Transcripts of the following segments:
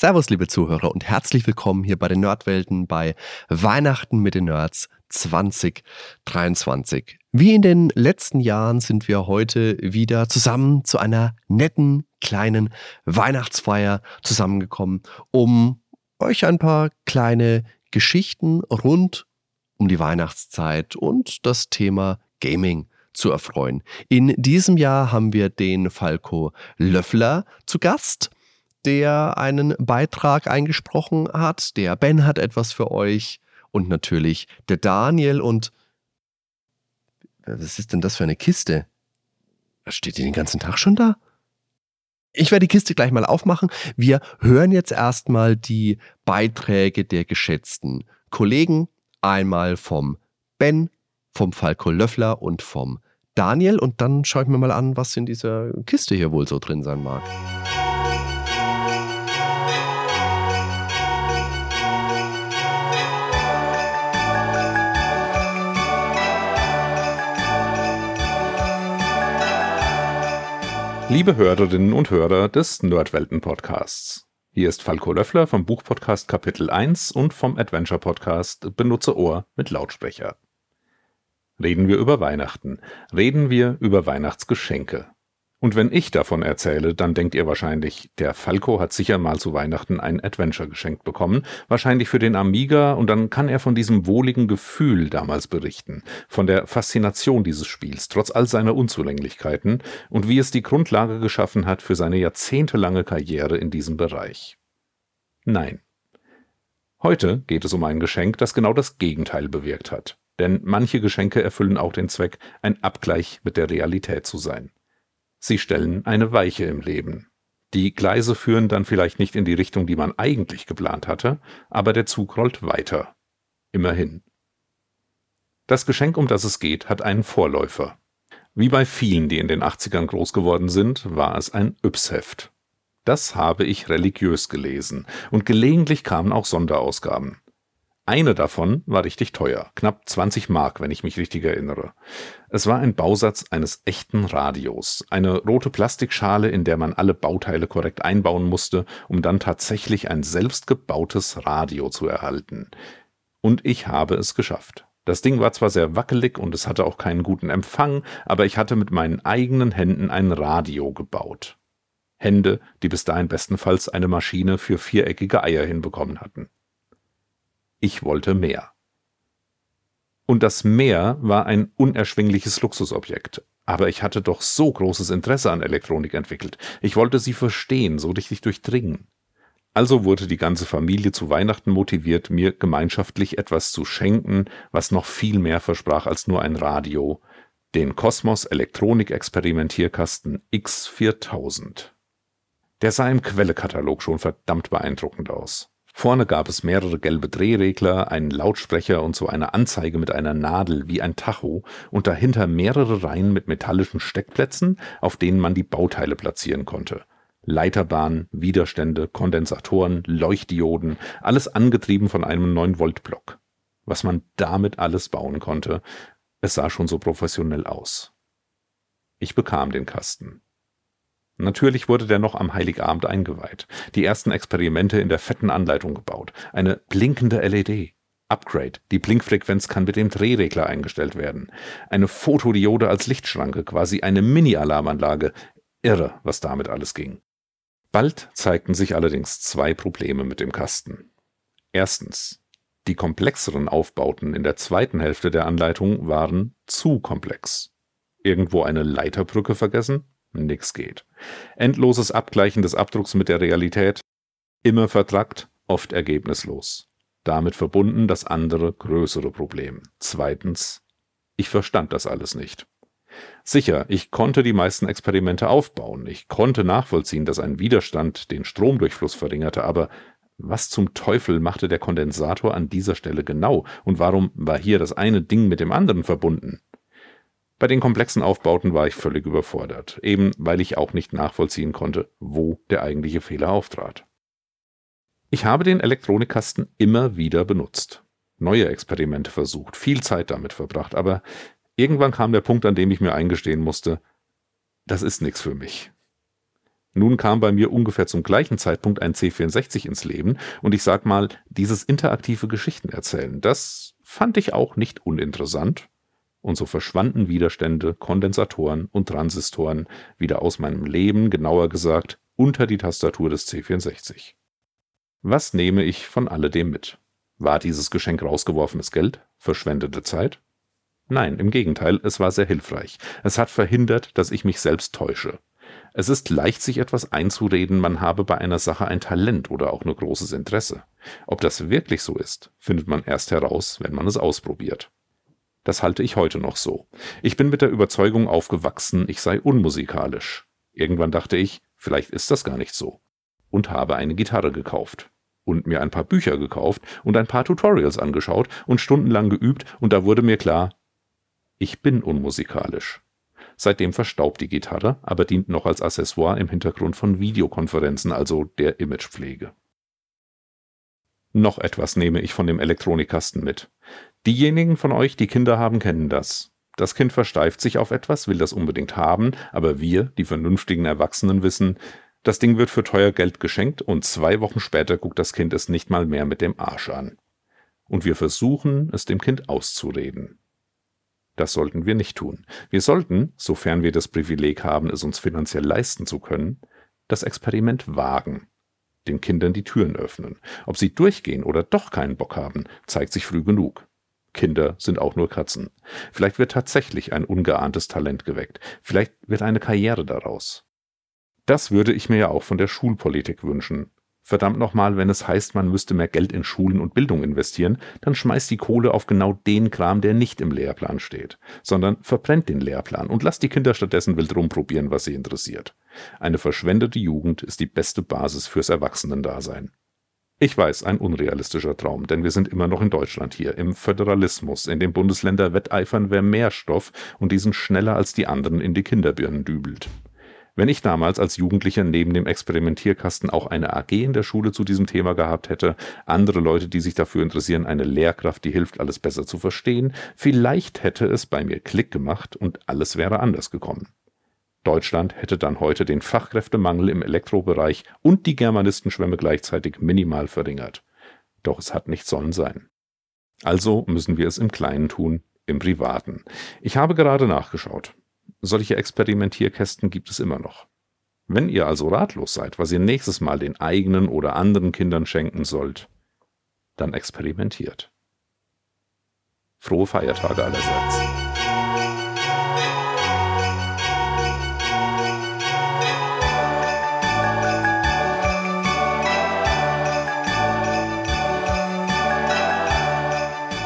Servus, liebe Zuhörer, und herzlich willkommen hier bei den Nerdwelten bei Weihnachten mit den Nerds 2023. Wie in den letzten Jahren sind wir heute wieder zusammen zu einer netten kleinen Weihnachtsfeier zusammengekommen, um euch ein paar kleine Geschichten rund um die Weihnachtszeit und das Thema Gaming zu erfreuen. In diesem Jahr haben wir den Falco Löffler zu Gast der einen Beitrag eingesprochen hat. Der Ben hat etwas für euch und natürlich der Daniel und was ist denn das für eine Kiste? Steht die den ganzen Tag schon da? Ich werde die Kiste gleich mal aufmachen. Wir hören jetzt erstmal die Beiträge der geschätzten Kollegen. Einmal vom Ben, vom Falco Löffler und vom Daniel. Und dann schaue ich mir mal an, was in dieser Kiste hier wohl so drin sein mag. Liebe Hörerinnen und Hörer des Nerdwelten Podcasts. Hier ist Falco Löffler vom Buchpodcast Kapitel 1 und vom Adventure Podcast Benutze Ohr mit Lautsprecher. Reden wir über Weihnachten. Reden wir über Weihnachtsgeschenke. Und wenn ich davon erzähle, dann denkt ihr wahrscheinlich, der Falco hat sicher mal zu Weihnachten ein Adventure geschenkt bekommen, wahrscheinlich für den Amiga, und dann kann er von diesem wohligen Gefühl damals berichten, von der Faszination dieses Spiels, trotz all seiner Unzulänglichkeiten, und wie es die Grundlage geschaffen hat für seine jahrzehntelange Karriere in diesem Bereich. Nein. Heute geht es um ein Geschenk, das genau das Gegenteil bewirkt hat. Denn manche Geschenke erfüllen auch den Zweck, ein Abgleich mit der Realität zu sein. Sie stellen eine Weiche im Leben. Die Gleise führen dann vielleicht nicht in die Richtung, die man eigentlich geplant hatte, aber der Zug rollt weiter. Immerhin. Das Geschenk, um das es geht, hat einen Vorläufer. Wie bei vielen, die in den 80ern groß geworden sind, war es ein Yps-Heft. Das habe ich religiös gelesen, und gelegentlich kamen auch Sonderausgaben. Eine davon war richtig teuer, knapp 20 Mark, wenn ich mich richtig erinnere. Es war ein Bausatz eines echten Radios, eine rote Plastikschale, in der man alle Bauteile korrekt einbauen musste, um dann tatsächlich ein selbstgebautes Radio zu erhalten. Und ich habe es geschafft. Das Ding war zwar sehr wackelig und es hatte auch keinen guten Empfang, aber ich hatte mit meinen eigenen Händen ein Radio gebaut. Hände, die bis dahin bestenfalls eine Maschine für viereckige Eier hinbekommen hatten. Ich wollte mehr. Und das Mehr war ein unerschwingliches Luxusobjekt. Aber ich hatte doch so großes Interesse an Elektronik entwickelt. Ich wollte sie verstehen, so richtig durchdringen. Also wurde die ganze Familie zu Weihnachten motiviert, mir gemeinschaftlich etwas zu schenken, was noch viel mehr versprach als nur ein Radio, den Kosmos Elektronik Experimentierkasten X4000. Der sah im Quellekatalog schon verdammt beeindruckend aus. Vorne gab es mehrere gelbe Drehregler, einen Lautsprecher und so eine Anzeige mit einer Nadel wie ein Tacho und dahinter mehrere Reihen mit metallischen Steckplätzen, auf denen man die Bauteile platzieren konnte. Leiterbahnen, Widerstände, Kondensatoren, Leuchtdioden, alles angetrieben von einem 9-Volt-Block. Was man damit alles bauen konnte, es sah schon so professionell aus. Ich bekam den Kasten. Natürlich wurde der noch am Heiligabend eingeweiht. Die ersten Experimente in der fetten Anleitung gebaut. Eine blinkende LED. Upgrade. Die Blinkfrequenz kann mit dem Drehregler eingestellt werden. Eine Fotodiode als Lichtschranke, quasi eine Mini-Alarmanlage. Irre, was damit alles ging. Bald zeigten sich allerdings zwei Probleme mit dem Kasten. Erstens. Die komplexeren Aufbauten in der zweiten Hälfte der Anleitung waren zu komplex. Irgendwo eine Leiterbrücke vergessen? Nix geht. Endloses Abgleichen des Abdrucks mit der Realität, immer vertrackt, oft ergebnislos. Damit verbunden das andere größere Problem. Zweitens, ich verstand das alles nicht. Sicher, ich konnte die meisten Experimente aufbauen, ich konnte nachvollziehen, dass ein Widerstand den Stromdurchfluss verringerte, aber was zum Teufel machte der Kondensator an dieser Stelle genau und warum war hier das eine Ding mit dem anderen verbunden? Bei den komplexen Aufbauten war ich völlig überfordert, eben weil ich auch nicht nachvollziehen konnte, wo der eigentliche Fehler auftrat. Ich habe den Elektronikkasten immer wieder benutzt, neue Experimente versucht, viel Zeit damit verbracht, aber irgendwann kam der Punkt, an dem ich mir eingestehen musste, das ist nichts für mich. Nun kam bei mir ungefähr zum gleichen Zeitpunkt ein C64 ins Leben und ich sag mal, dieses interaktive Geschichten erzählen, das fand ich auch nicht uninteressant. Und so verschwanden Widerstände, Kondensatoren und Transistoren wieder aus meinem Leben, genauer gesagt, unter die Tastatur des C64. Was nehme ich von alledem mit? War dieses Geschenk rausgeworfenes Geld? Verschwendete Zeit? Nein, im Gegenteil, es war sehr hilfreich. Es hat verhindert, dass ich mich selbst täusche. Es ist leicht, sich etwas einzureden, man habe bei einer Sache ein Talent oder auch nur großes Interesse. Ob das wirklich so ist, findet man erst heraus, wenn man es ausprobiert. Das halte ich heute noch so. Ich bin mit der Überzeugung aufgewachsen, ich sei unmusikalisch. Irgendwann dachte ich, vielleicht ist das gar nicht so. Und habe eine Gitarre gekauft. Und mir ein paar Bücher gekauft und ein paar Tutorials angeschaut und stundenlang geübt und da wurde mir klar, ich bin unmusikalisch. Seitdem verstaubt die Gitarre, aber dient noch als Accessoire im Hintergrund von Videokonferenzen, also der Imagepflege. Noch etwas nehme ich von dem Elektronikkasten mit. Diejenigen von euch, die Kinder haben, kennen das. Das Kind versteift sich auf etwas, will das unbedingt haben, aber wir, die vernünftigen Erwachsenen, wissen, das Ding wird für teuer Geld geschenkt und zwei Wochen später guckt das Kind es nicht mal mehr mit dem Arsch an. Und wir versuchen, es dem Kind auszureden. Das sollten wir nicht tun. Wir sollten, sofern wir das Privileg haben, es uns finanziell leisten zu können, das Experiment wagen, den Kindern die Türen öffnen. Ob sie durchgehen oder doch keinen Bock haben, zeigt sich früh genug. Kinder sind auch nur Katzen. Vielleicht wird tatsächlich ein ungeahntes Talent geweckt. Vielleicht wird eine Karriere daraus. Das würde ich mir ja auch von der Schulpolitik wünschen. Verdammt nochmal, wenn es heißt, man müsste mehr Geld in Schulen und Bildung investieren, dann schmeißt die Kohle auf genau den Kram, der nicht im Lehrplan steht, sondern verbrennt den Lehrplan und lasst die Kinder stattdessen wild rumprobieren, was sie interessiert. Eine verschwendete Jugend ist die beste Basis fürs Erwachsenendasein. Ich weiß, ein unrealistischer Traum, denn wir sind immer noch in Deutschland hier, im Föderalismus, in dem Bundesländer wetteifern, wer mehr Stoff und diesen schneller als die anderen in die Kinderbirnen dübelt. Wenn ich damals als Jugendlicher neben dem Experimentierkasten auch eine AG in der Schule zu diesem Thema gehabt hätte, andere Leute, die sich dafür interessieren, eine Lehrkraft, die hilft, alles besser zu verstehen, vielleicht hätte es bei mir Klick gemacht und alles wäre anders gekommen. Deutschland hätte dann heute den Fachkräftemangel im Elektrobereich und die Germanistenschwemme gleichzeitig minimal verringert. Doch es hat nicht sollen sein. Also müssen wir es im Kleinen tun, im Privaten. Ich habe gerade nachgeschaut. Solche Experimentierkästen gibt es immer noch. Wenn ihr also ratlos seid, was ihr nächstes Mal den eigenen oder anderen Kindern schenken sollt, dann experimentiert. Frohe Feiertage allerseits.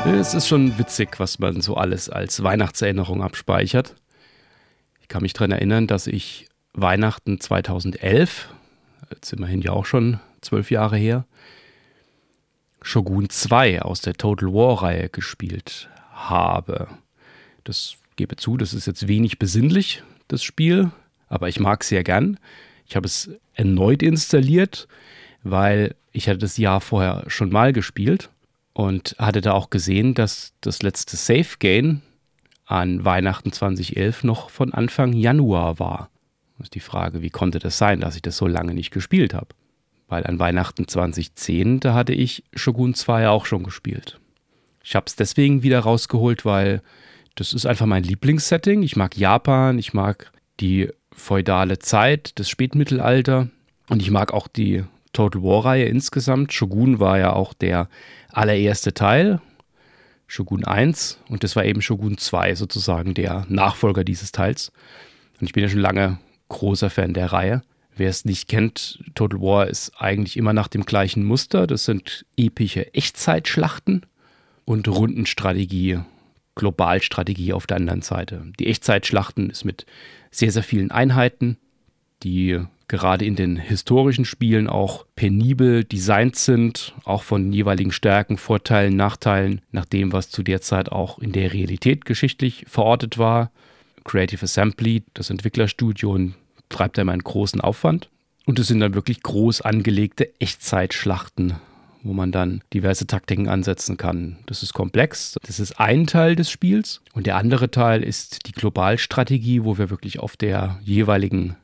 Es ist schon witzig, was man so alles als Weihnachtserinnerung abspeichert kann mich daran erinnern, dass ich Weihnachten 2011, jetzt immerhin ja auch schon zwölf Jahre her, Shogun 2 aus der Total War-Reihe gespielt habe. Das gebe zu, das ist jetzt wenig besinnlich, das Spiel, aber ich mag es sehr gern. Ich habe es erneut installiert, weil ich hatte das Jahr vorher schon mal gespielt und hatte da auch gesehen, dass das letzte Safe Game an Weihnachten 2011 noch von Anfang Januar war. Das ist die Frage, wie konnte das sein, dass ich das so lange nicht gespielt habe? Weil an Weihnachten 2010, da hatte ich Shogun 2 auch schon gespielt. Ich habe es deswegen wieder rausgeholt, weil das ist einfach mein Lieblingssetting. Ich mag Japan, ich mag die feudale Zeit, das Spätmittelalter und ich mag auch die Total War-Reihe insgesamt. Shogun war ja auch der allererste Teil Shogun 1 und das war eben Shogun 2 sozusagen der Nachfolger dieses Teils. Und ich bin ja schon lange großer Fan der Reihe. Wer es nicht kennt, Total War ist eigentlich immer nach dem gleichen Muster. Das sind epische Echtzeitschlachten und Rundenstrategie, Globalstrategie auf der anderen Seite. Die Echtzeitschlachten ist mit sehr, sehr vielen Einheiten, die gerade in den historischen Spielen auch penibel designt sind, auch von jeweiligen Stärken, Vorteilen, Nachteilen, nach dem, was zu der Zeit auch in der Realität geschichtlich verortet war. Creative Assembly, das Entwicklerstudio, treibt immer einen großen Aufwand. Und es sind dann wirklich groß angelegte Echtzeitschlachten, wo man dann diverse Taktiken ansetzen kann. Das ist komplex. Das ist ein Teil des Spiels. Und der andere Teil ist die Globalstrategie, wo wir wirklich auf der jeweiligen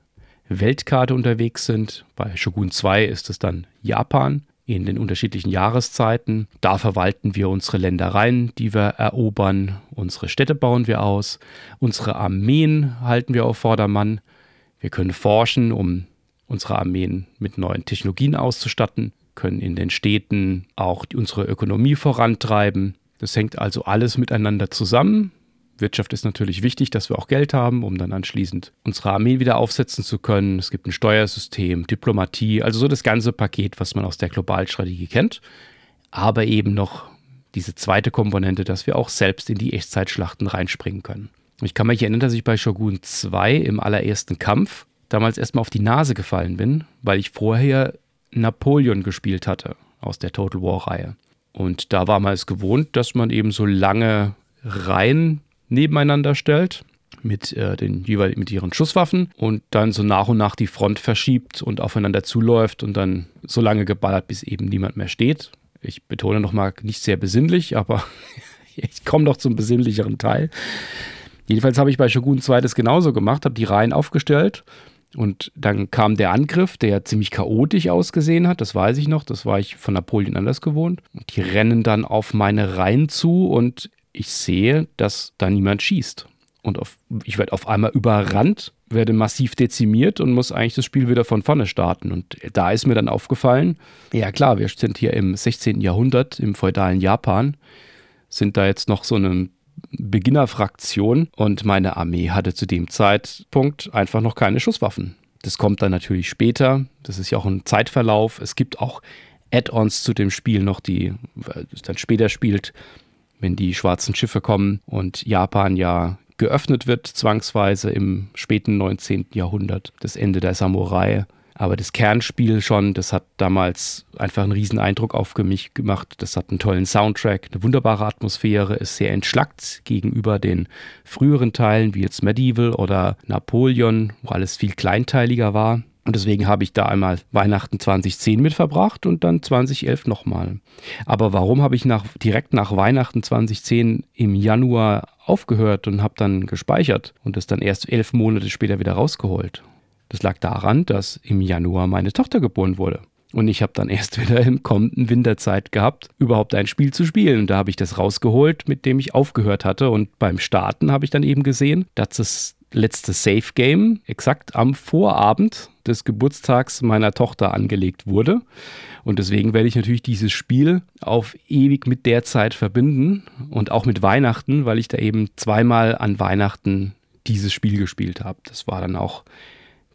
Weltkarte unterwegs sind. Bei Shogun 2 ist es dann Japan in den unterschiedlichen Jahreszeiten. Da verwalten wir unsere Ländereien, die wir erobern. Unsere Städte bauen wir aus. Unsere Armeen halten wir auf Vordermann. Wir können forschen, um unsere Armeen mit neuen Technologien auszustatten, können in den Städten auch unsere Ökonomie vorantreiben. Das hängt also alles miteinander zusammen. Wirtschaft ist natürlich wichtig, dass wir auch Geld haben, um dann anschließend unsere Armee wieder aufsetzen zu können. Es gibt ein Steuersystem, Diplomatie, also so das ganze Paket, was man aus der Globalstrategie kennt. Aber eben noch diese zweite Komponente, dass wir auch selbst in die Echtzeitschlachten reinspringen können. Ich kann mich erinnern, dass ich bei Shogun 2 im allerersten Kampf damals erstmal auf die Nase gefallen bin, weil ich vorher Napoleon gespielt hatte aus der Total War-Reihe. Und da war man es gewohnt, dass man eben so lange Reihen nebeneinander stellt mit äh, den mit ihren Schusswaffen und dann so nach und nach die Front verschiebt und aufeinander zuläuft und dann so lange geballert, bis eben niemand mehr steht. Ich betone nochmal nicht sehr besinnlich, aber ich komme noch zum besinnlicheren Teil. Jedenfalls habe ich bei Shogun 2 das genauso gemacht, habe die Reihen aufgestellt und dann kam der Angriff, der ziemlich chaotisch ausgesehen hat, das weiß ich noch, das war ich von Napoleon anders gewohnt. Und die rennen dann auf meine Reihen zu und ich sehe, dass da niemand schießt. Und auf, ich werde auf einmal überrannt, werde massiv dezimiert und muss eigentlich das Spiel wieder von vorne starten. Und da ist mir dann aufgefallen, ja klar, wir sind hier im 16. Jahrhundert, im feudalen Japan, sind da jetzt noch so eine Beginnerfraktion und meine Armee hatte zu dem Zeitpunkt einfach noch keine Schusswaffen. Das kommt dann natürlich später. Das ist ja auch ein Zeitverlauf. Es gibt auch Add-ons zu dem Spiel noch, die es dann später spielt, wenn die schwarzen Schiffe kommen und Japan ja geöffnet wird, zwangsweise im späten 19. Jahrhundert, das Ende der Samurai. Aber das Kernspiel schon, das hat damals einfach einen riesen Eindruck auf mich gemacht. Das hat einen tollen Soundtrack, eine wunderbare Atmosphäre, ist sehr entschlackt gegenüber den früheren Teilen wie jetzt Medieval oder Napoleon, wo alles viel kleinteiliger war. Und deswegen habe ich da einmal Weihnachten 2010 mit verbracht und dann 2011 nochmal. Aber warum habe ich nach, direkt nach Weihnachten 2010 im Januar aufgehört und habe dann gespeichert und das dann erst elf Monate später wieder rausgeholt? Das lag daran, dass im Januar meine Tochter geboren wurde. Und ich habe dann erst wieder im kommenden Winterzeit gehabt, überhaupt ein Spiel zu spielen. Und da habe ich das rausgeholt, mit dem ich aufgehört hatte. Und beim Starten habe ich dann eben gesehen, dass das letzte Safe Game exakt am Vorabend des Geburtstags meiner Tochter angelegt wurde. Und deswegen werde ich natürlich dieses Spiel auf ewig mit der Zeit verbinden und auch mit Weihnachten, weil ich da eben zweimal an Weihnachten dieses Spiel gespielt habe. Das war dann auch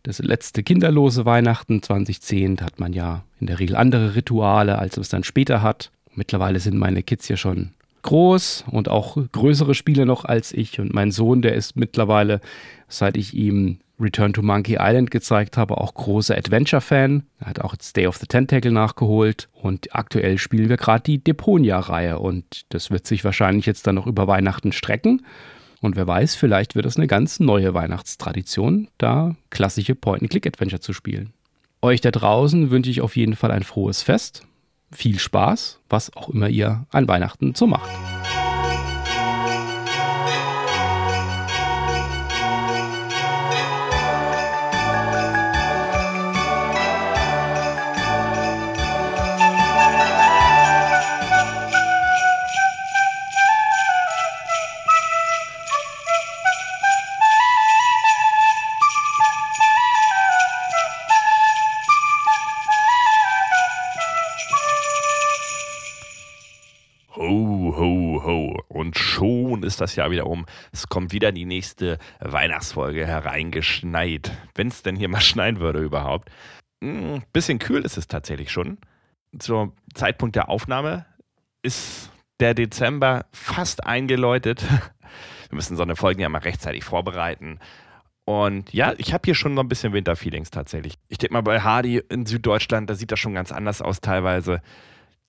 das letzte kinderlose Weihnachten 2010. Da hat man ja in der Regel andere Rituale, als es dann später hat. Mittlerweile sind meine Kids ja schon groß und auch größere Spiele noch als ich. Und mein Sohn, der ist mittlerweile, seit ich ihm Return to Monkey Island gezeigt habe, auch großer Adventure-Fan. Er hat auch Day of the Tentacle nachgeholt und aktuell spielen wir gerade die Deponia-Reihe und das wird sich wahrscheinlich jetzt dann noch über Weihnachten strecken. Und wer weiß, vielleicht wird es eine ganz neue Weihnachtstradition, da klassische Point-and-Click-Adventure zu spielen. Euch da draußen wünsche ich auf jeden Fall ein frohes Fest viel Spaß, was auch immer ihr an Weihnachten so macht. Das Jahr wieder um. Es kommt wieder die nächste Weihnachtsfolge hereingeschneit. Wenn es denn hier mal schneien würde überhaupt. Ein hm, bisschen kühl ist es tatsächlich schon. Zum Zeitpunkt der Aufnahme ist der Dezember fast eingeläutet. Wir müssen so eine Folge ja mal rechtzeitig vorbereiten. Und ja, ich habe hier schon noch ein bisschen Winterfeelings tatsächlich. Ich denke mal, bei Hardy in Süddeutschland, da sieht das schon ganz anders aus teilweise.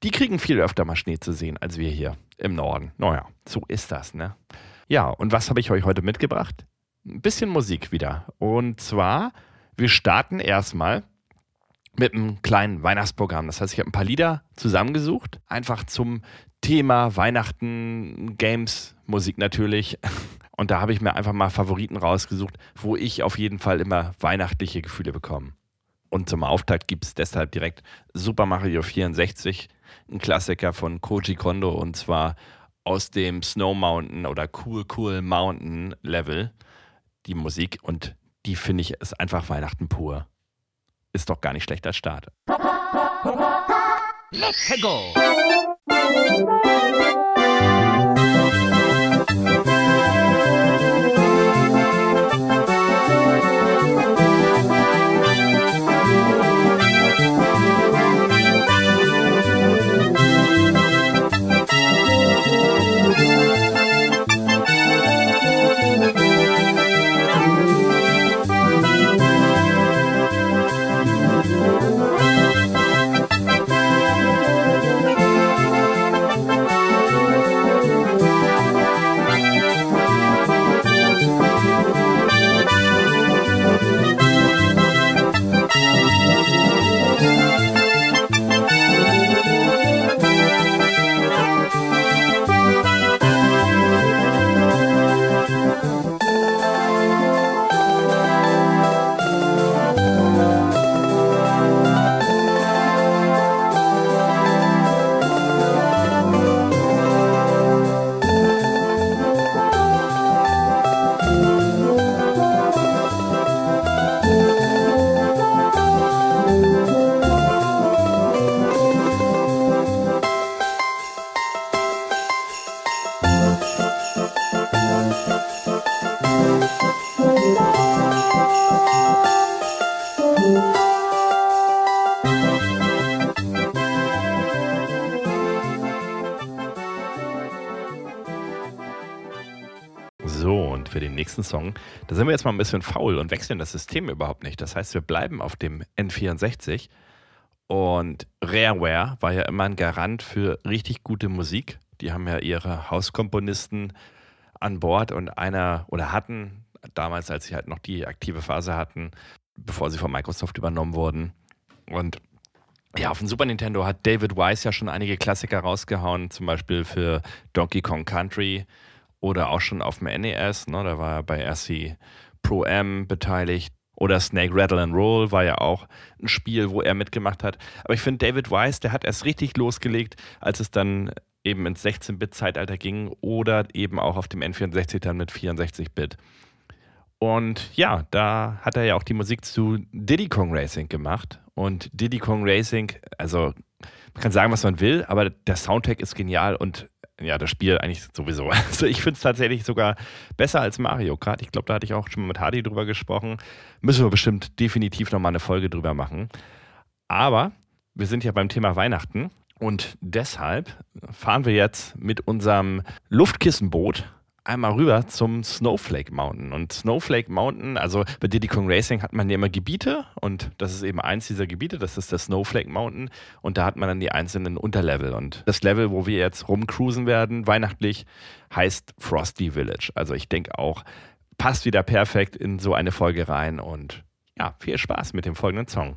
Die kriegen viel öfter mal Schnee zu sehen als wir hier im Norden. Naja, so ist das, ne? Ja, und was habe ich euch heute mitgebracht? Ein bisschen Musik wieder. Und zwar, wir starten erstmal mit einem kleinen Weihnachtsprogramm. Das heißt, ich habe ein paar Lieder zusammengesucht, einfach zum Thema Weihnachten, Games, Musik natürlich. Und da habe ich mir einfach mal Favoriten rausgesucht, wo ich auf jeden Fall immer weihnachtliche Gefühle bekomme. Und zum Auftakt gibt es deshalb direkt Super Mario 64, ein Klassiker von Koji Kondo und zwar aus dem Snow Mountain oder Cool Cool Mountain Level die Musik und die finde ich ist einfach Weihnachten pur. Ist doch gar nicht schlecht als Start. Let's go! Sind wir jetzt mal ein bisschen faul und wechseln das System überhaupt nicht. Das heißt, wir bleiben auf dem N64 und Rareware war ja immer ein Garant für richtig gute Musik. Die haben ja ihre Hauskomponisten an Bord und einer oder hatten damals, als sie halt noch die aktive Phase hatten, bevor sie von Microsoft übernommen wurden. Und ja, auf dem Super Nintendo hat David Wise ja schon einige Klassiker rausgehauen, zum Beispiel für Donkey Kong Country oder auch schon auf dem NES, ne, da war er bei RC Pro M beteiligt. Oder Snake Rattle and Roll war ja auch ein Spiel, wo er mitgemacht hat. Aber ich finde, David Wise, der hat erst richtig losgelegt, als es dann eben ins 16-Bit-Zeitalter ging oder eben auch auf dem N64 dann mit 64-Bit. Und ja, da hat er ja auch die Musik zu Diddy Kong Racing gemacht. Und Diddy Kong Racing, also man kann sagen, was man will, aber der Soundtrack ist genial und ja, das Spiel eigentlich sowieso. Also ich finde es tatsächlich sogar besser als Mario Kart. Ich glaube, da hatte ich auch schon mal mit Hardy drüber gesprochen. Müssen wir bestimmt definitiv nochmal eine Folge drüber machen. Aber wir sind ja beim Thema Weihnachten und deshalb fahren wir jetzt mit unserem Luftkissenboot einmal rüber zum Snowflake Mountain. Und Snowflake Mountain, also bei Diddy Kong Racing hat man ja immer Gebiete und das ist eben eins dieser Gebiete, das ist der Snowflake Mountain und da hat man dann die einzelnen Unterlevel. Und das Level, wo wir jetzt rumcruisen werden, weihnachtlich, heißt Frosty Village. Also ich denke auch, passt wieder perfekt in so eine Folge rein und ja, viel Spaß mit dem folgenden Song.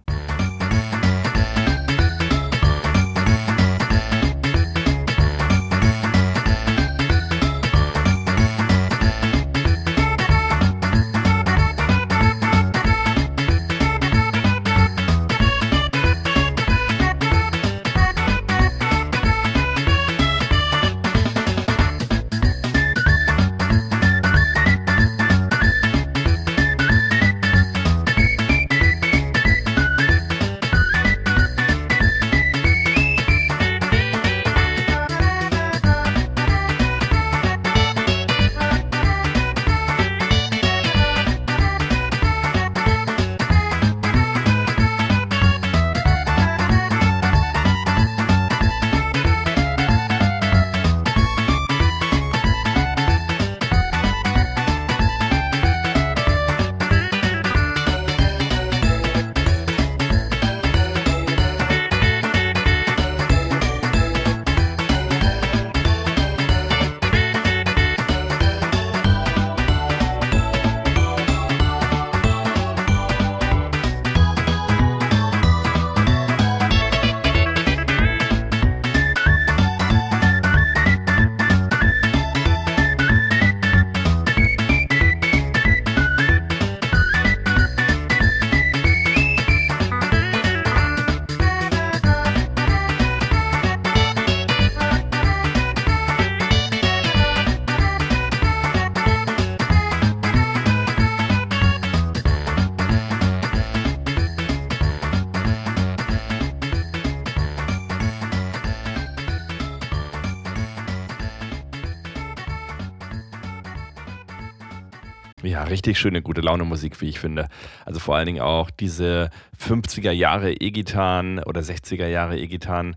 Richtig schöne, gute Laune Musik, wie ich finde. Also vor allen Dingen auch diese 50er Jahre E-Gitarren oder 60er Jahre E-Gitarren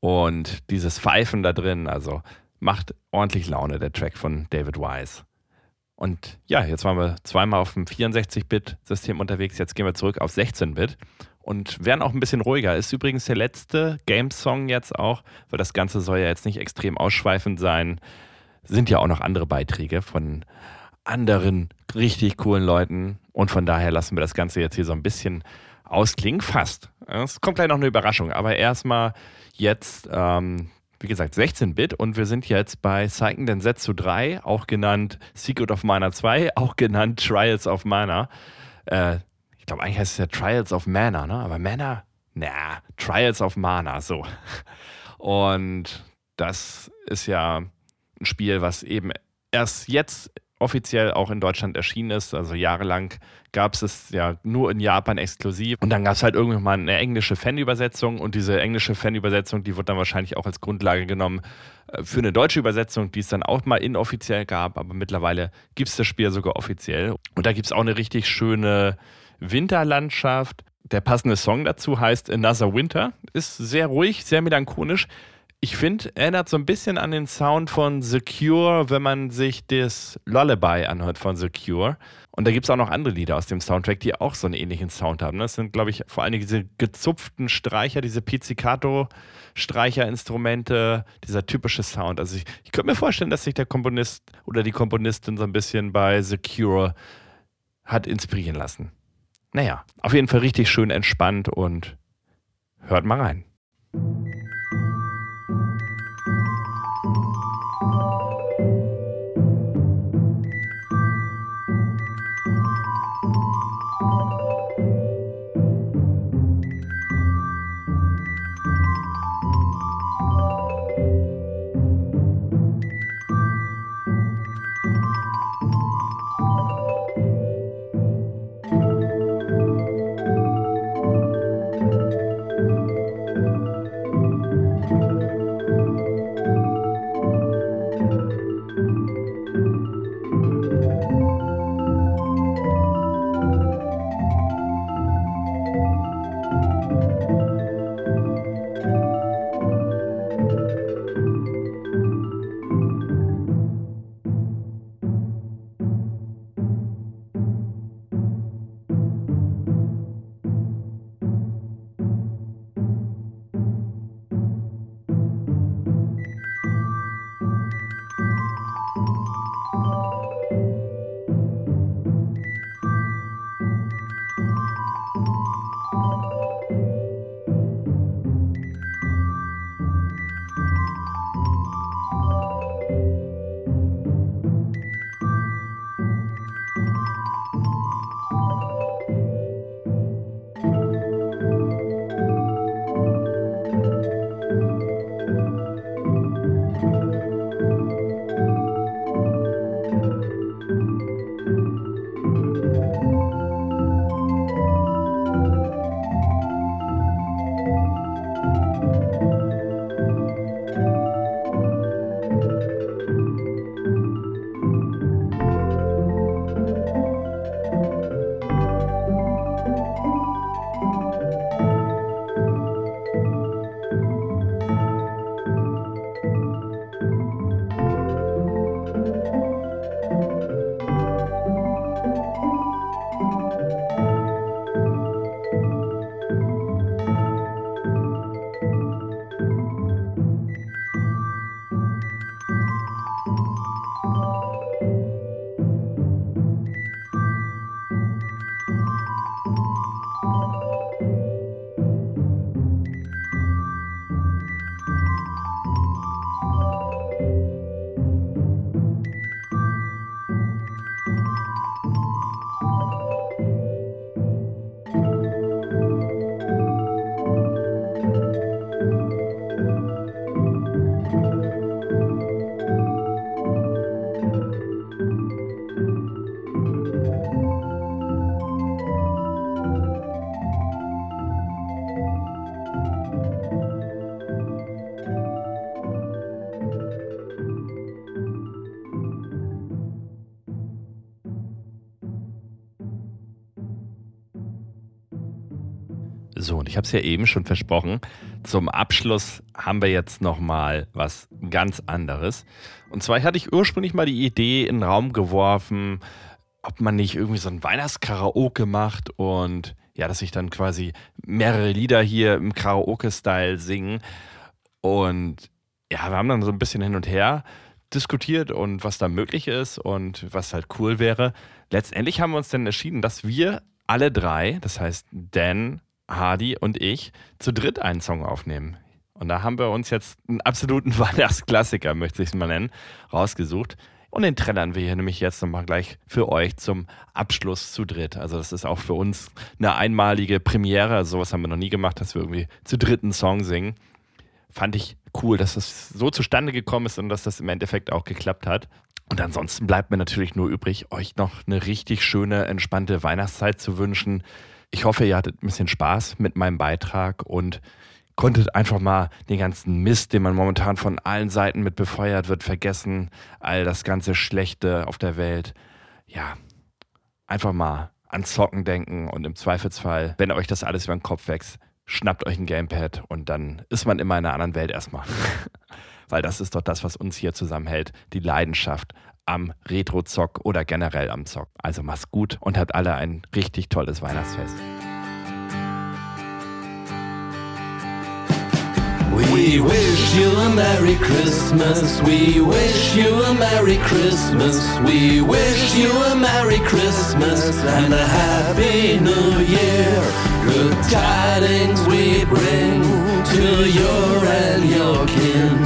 und dieses Pfeifen da drin. Also macht ordentlich Laune, der Track von David Wise. Und ja, jetzt waren wir zweimal auf dem 64-Bit-System unterwegs. Jetzt gehen wir zurück auf 16-Bit und werden auch ein bisschen ruhiger. Ist übrigens der letzte Game-Song jetzt auch, weil das Ganze soll ja jetzt nicht extrem ausschweifend sein. Sind ja auch noch andere Beiträge von anderen richtig coolen Leuten. Und von daher lassen wir das Ganze jetzt hier so ein bisschen ausklingen. Fast. Es kommt gleich noch eine Überraschung. Aber erstmal jetzt ähm, wie gesagt, 16-Bit und wir sind jetzt bei Seiken Densetsu 3, auch genannt Secret of Mana 2, auch genannt Trials of Mana. Äh, ich glaube, eigentlich heißt es ja Trials of Mana, ne? aber Mana, na, Trials of Mana, so. Und das ist ja ein Spiel, was eben erst jetzt offiziell auch in Deutschland erschienen ist. Also jahrelang gab es es ja nur in Japan exklusiv. Und dann gab es halt irgendwann mal eine englische Fanübersetzung und diese englische Fanübersetzung, die wird dann wahrscheinlich auch als Grundlage genommen äh, für eine deutsche Übersetzung, die es dann auch mal inoffiziell gab. Aber mittlerweile gibt es das Spiel sogar offiziell. Und da gibt es auch eine richtig schöne Winterlandschaft. Der passende Song dazu heißt Another Winter. Ist sehr ruhig, sehr melancholisch. Ich finde, erinnert so ein bisschen an den Sound von The Cure, wenn man sich das Lullaby anhört von The Cure. Und da gibt es auch noch andere Lieder aus dem Soundtrack, die auch so einen ähnlichen Sound haben. Das sind, glaube ich, vor allem diese gezupften Streicher, diese Pizzicato-Streicherinstrumente, dieser typische Sound. Also ich, ich könnte mir vorstellen, dass sich der Komponist oder die Komponistin so ein bisschen bei The Cure hat inspirieren lassen. Naja, auf jeden Fall richtig schön entspannt und hört mal rein. Es ja eben schon versprochen, zum Abschluss haben wir jetzt nochmal was ganz anderes. Und zwar hatte ich ursprünglich mal die Idee in den Raum geworfen, ob man nicht irgendwie so ein Weihnachtskaraoke macht und ja, dass ich dann quasi mehrere Lieder hier im Karaoke-Style singen. Und ja, wir haben dann so ein bisschen hin und her diskutiert und was da möglich ist und was halt cool wäre. Letztendlich haben wir uns dann entschieden, dass wir alle drei, das heißt Dan, Hardy und ich, zu dritt einen Song aufnehmen. Und da haben wir uns jetzt einen absoluten Weihnachtsklassiker, möchte ich es mal nennen, rausgesucht. Und den trällern wir hier nämlich jetzt nochmal gleich für euch zum Abschluss zu dritt. Also das ist auch für uns eine einmalige Premiere. Also sowas haben wir noch nie gemacht, dass wir irgendwie zu dritten Song singen. Fand ich cool, dass das so zustande gekommen ist und dass das im Endeffekt auch geklappt hat. Und ansonsten bleibt mir natürlich nur übrig, euch noch eine richtig schöne, entspannte Weihnachtszeit zu wünschen. Ich hoffe, ihr hattet ein bisschen Spaß mit meinem Beitrag und konntet einfach mal den ganzen Mist, den man momentan von allen Seiten mit befeuert wird, vergessen. All das ganze Schlechte auf der Welt. Ja, einfach mal an Zocken denken und im Zweifelsfall, wenn euch das alles über den Kopf wächst, schnappt euch ein Gamepad und dann ist man immer in einer anderen Welt erstmal. Weil das ist doch das, was uns hier zusammenhält, die Leidenschaft am Retro-Zock oder generell am Zock. Also macht's gut und habt alle ein richtig tolles Weihnachtsfest. We wish you a Merry Christmas. We wish you a Merry Christmas. We wish you a Merry Christmas and a Happy New Year. Good tidings we bring to your and your kin.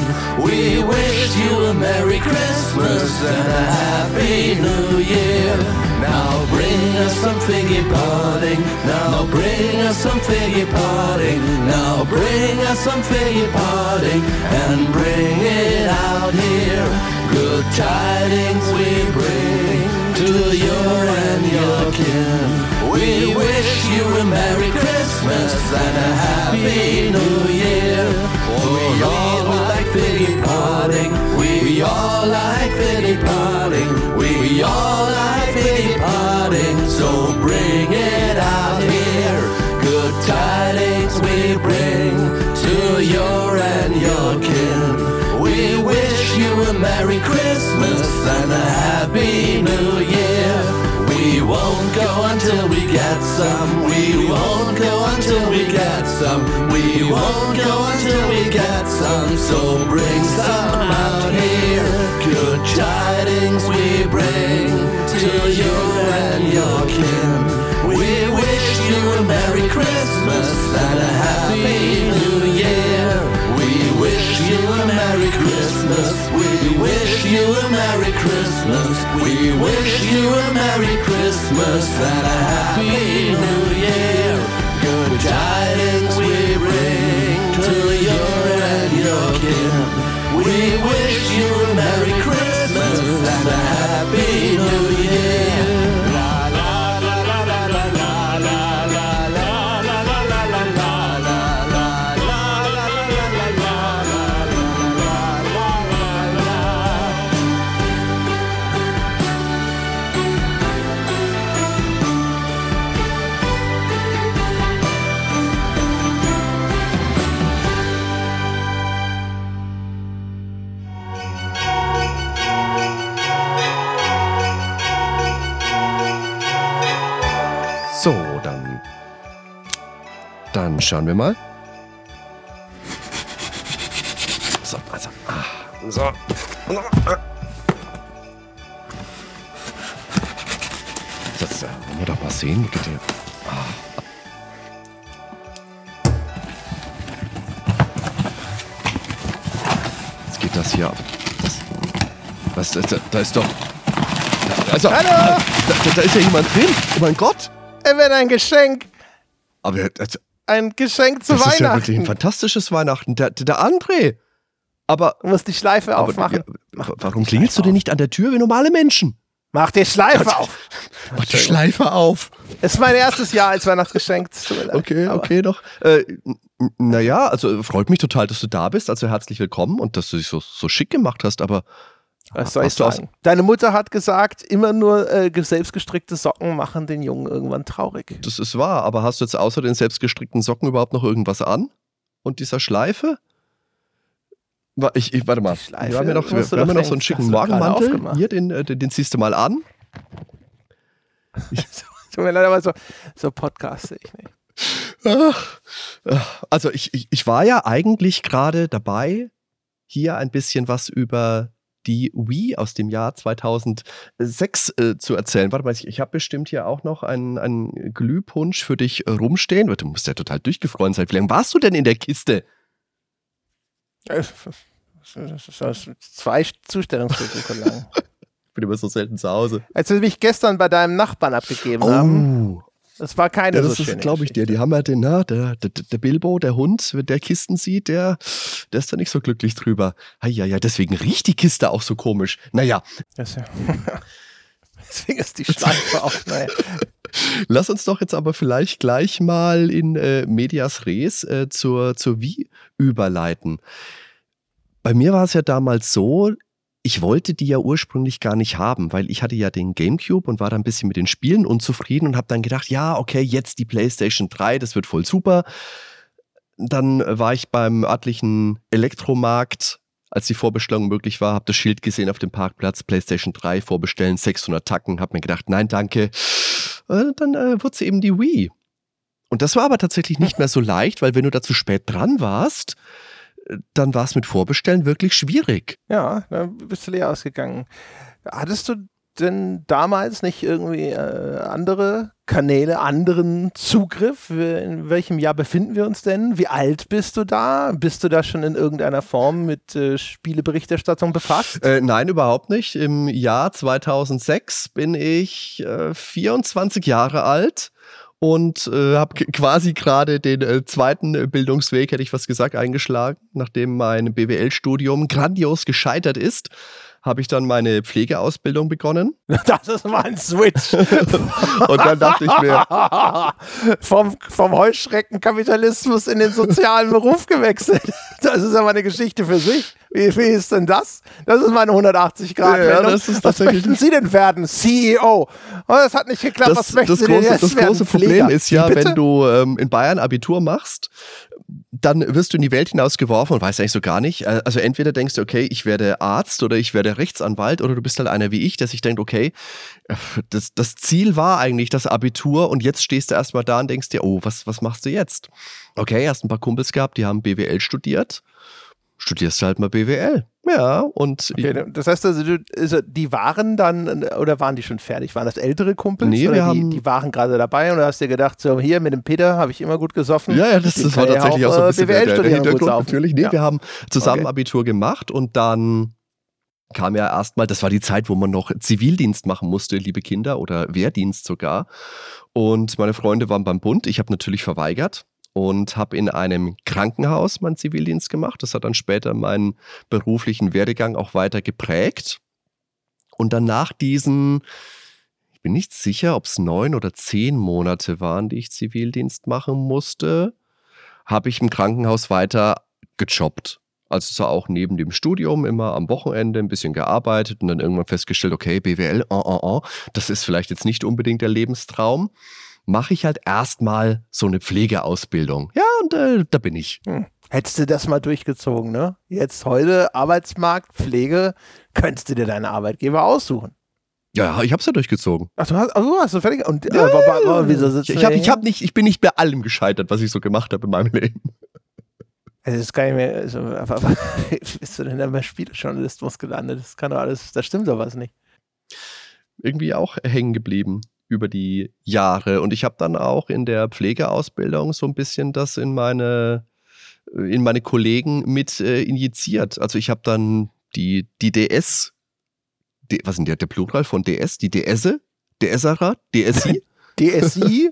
We wish you a Merry Christmas and a Happy New Year. Now bring us some figgy pudding. Now bring us some figgy pudding. Now bring us some figgy pudding and bring it out here. Good tidings we bring to your and your kin. We wish you a Merry Christmas and a Happy New Year. For we all like figgy pudding. We all like figgy pudding. We all like figgy pudding. So bring it out here. Good tidings we bring to your and your kin. We wish you a Merry Christmas and a Happy New Year. We won't go until we get some. We won't go until we get some. We won't go until we get some. So bring some out here. Good tidings we bring to you and your kin. We wish you a Merry Christmas and a Happy New Year. We wish you a Merry Christmas. We wish you a Merry Christmas. We wish you a Merry Christmas and a Happy New Year. Good tidings we bring to your and your kin. We wish you a Merry Christmas and a Happy New Year. Schauen wir mal. So, also. Ah, so. Das äh, wollen wir doch mal sehen. Bitte. Ah. Jetzt geht das hier ab. Das, was, da, da ist doch. Da, also, Hallo! Da, da, da ist ja jemand drin. Oh mein Gott. Er wird ein Geschenk. Aber das, Ein Geschenk zu das ist ja wirklich ein Weihnachten. fantastisches Weihnachten. Der, der André. Aber, du musst die Schleife aber aufmachen. ja, warum klingelst du denn nicht an der Tür wie normale Menschen? Mach die Schleife auf. Mach die Schleife auf. Es ist mein erstes Jahr als Weihnachtsgeschenk. Okay, Aber okay, doch. Äh, naja, also freut mich total, dass du da bist. Also herzlich willkommen und dass du dich so, so schick gemacht hast. Aber Was soll ich sagen? Deine Mutter hat gesagt, immer nur äh, ge- selbstgestrickte Socken machen den Jungen irgendwann traurig. Das ist wahr, aber hast du jetzt außer den selbstgestrickten Socken überhaupt noch irgendwas an? Und dieser Schleife? Ich, ich, warte mal. Schleife wir haben ja noch, wir, wir haben noch so einen schicken Morgenmantel. aufgemacht. Hier, den, äh, den, den ziehst du mal an. Tut mir leid, aber so, so podcaste ich nicht. Ach, Also ich, ich, ich war ja eigentlich gerade dabei, hier ein bisschen was über die Wii aus dem Jahr 2006 äh, zu erzählen. Warte mal, ich, ich habe bestimmt hier auch noch einen, einen Glühpunsch für dich äh, rumstehen. Du musst ja total durchgefroren sein. Wie lange warst du denn in der Kiste? Das ist- ist Zwei Zustellungsversuche lang. Ich bin immer so selten zu Hause. Als wir mich gestern bei deinem Nachbarn abgegeben haben, Das war keine ja, so das schöne ist, glaube ich, dir. Die haben ja den, na, der, der, der Bilbo, der Hund, wenn der Kisten sieht, der, der ist da nicht so glücklich drüber. Ja, ja, deswegen riecht die Kiste auch so komisch. Naja, Das ja. Deswegen ist die Schleife auch, naja. Lass uns doch jetzt aber vielleicht gleich mal in äh, Medias Res äh, zur, zur Wii überleiten. Bei mir war es ja damals so, ich wollte die ja ursprünglich gar nicht haben, weil ich hatte ja den GameCube und war da ein bisschen mit den Spielen unzufrieden und habe dann gedacht, ja, okay, jetzt die PlayStation 3, das wird voll super. Dann äh, war ich beim örtlichen Elektromarkt, als die Vorbestellung möglich war, habe das Schild gesehen auf dem Parkplatz, PlayStation 3 vorbestellen, 600 Tacken, habe mir gedacht, nein, danke. Äh, dann äh, wurde sie eben die Wii. Und das war aber tatsächlich nicht mehr so leicht, weil wenn du da zu spät dran warst, dann war es mit Vorbestellen wirklich schwierig. Ja, da bist du leer ausgegangen. Hattest du denn damals nicht irgendwie äh, andere Kanäle, anderen Zugriff? In welchem Jahr befinden wir uns denn? Wie alt bist du da? Bist du da schon in irgendeiner Form mit äh, Spieleberichterstattung befasst? Äh, nein, überhaupt nicht. Im Jahr 2006 bin ich äh, 24 Jahre alt und äh, habe quasi gerade den äh, zweiten Bildungsweg, hätte ich was gesagt, eingeschlagen. Nachdem mein BWL-Studium grandios gescheitert ist, habe ich dann meine Pflegeausbildung begonnen. Das ist mal ein Switch. Und dann dachte ich mir, vom, vom Heuschreckenkapitalismus in den sozialen Beruf gewechselt. Das ist aber eine Geschichte für sich. Wie, wie ist denn das? Das ist meine 180 Grad Ja, Wendung. das ist Was möchten Sie denn werden? CEO. Oh, das hat nicht geklappt. das, Was möchten das Sie denn große, jetzt das werden? große Problem Pfleger. ist ja, wenn du ähm, in Bayern Abitur machst, dann wirst du in die Welt hinausgeworfen und weißt eigentlich so gar nicht. Äh, Also entweder denkst du, okay, ich werde Arzt oder ich werde Rechtsanwalt oder du bist halt einer wie ich, der sich denkt, okay, äh, das, das Ziel war eigentlich das Abitur und jetzt stehst du erstmal da und denkst dir, oh, was, was machst du jetzt? Okay, hast ein paar Kumpels gehabt, die haben BWL studiert. Studierst du halt mal BWL. Ja, und Okay, das heißt also, also, die waren dann, oder waren die schon fertig? Waren das ältere Kumpels? Nee, wir die, haben- die waren gerade dabei und du hast dir gedacht, so hier mit dem Peter habe ich immer gut gesoffen. Ja, ja, das, das war tatsächlich auch, auch, so ein äh, bisschen BWL der, Hintergrund. Natürlich, nee, Ja. wir haben zusammen Okay. Abitur gemacht und dann kam ja erstmal, das war die Zeit, wo man noch Zivildienst machen musste, liebe Kinder, oder Wehrdienst sogar. Und meine Freunde waren beim Bund. Ich habe natürlich verweigert und habe in einem Krankenhaus meinen Zivildienst gemacht. Das hat dann später meinen beruflichen Werdegang auch weiter geprägt. Und dann nach diesen, ich bin nicht sicher, ob es neun oder zehn Monate waren, die ich Zivildienst machen musste, habe ich im Krankenhaus weiter gejobbt. Also so auch neben dem Studium immer am Wochenende ein bisschen gearbeitet und dann irgendwann festgestellt, okay, BWL, oh, oh, oh, das ist vielleicht jetzt nicht unbedingt der Lebenstraum. Mache ich halt erstmal so eine Pflegeausbildung. Ja, und äh, da bin ich. Hm. Hättest du das mal durchgezogen, ne? Jetzt heute Arbeitsmarkt, Pflege, könntest du dir deine Arbeitgeber aussuchen. Ja, ich habe es ja durchgezogen. Ach, du hast, ach, du hast du fertig. Und äh, wa- wa- wa- wieso sitzt Ich, ich, hab, ich, hab nicht, ich bin nicht bei allem gescheitert, was ich so gemacht habe in meinem Leben. Es ist gar nicht mehr. Also, bist du denn dann bei Spielejournalismus gelandet? Das kann doch alles, da stimmt doch was nicht. irgendwie auch hängen geblieben über die Jahre. Und ich habe dann auch in der Pflegeausbildung so ein bisschen das in meine, in meine Kollegen mit äh, injiziert. Also ich habe dann die, die DS, die, was ist denn der, der Plural von DS? Die DSe? DSerer? DSI? DSI.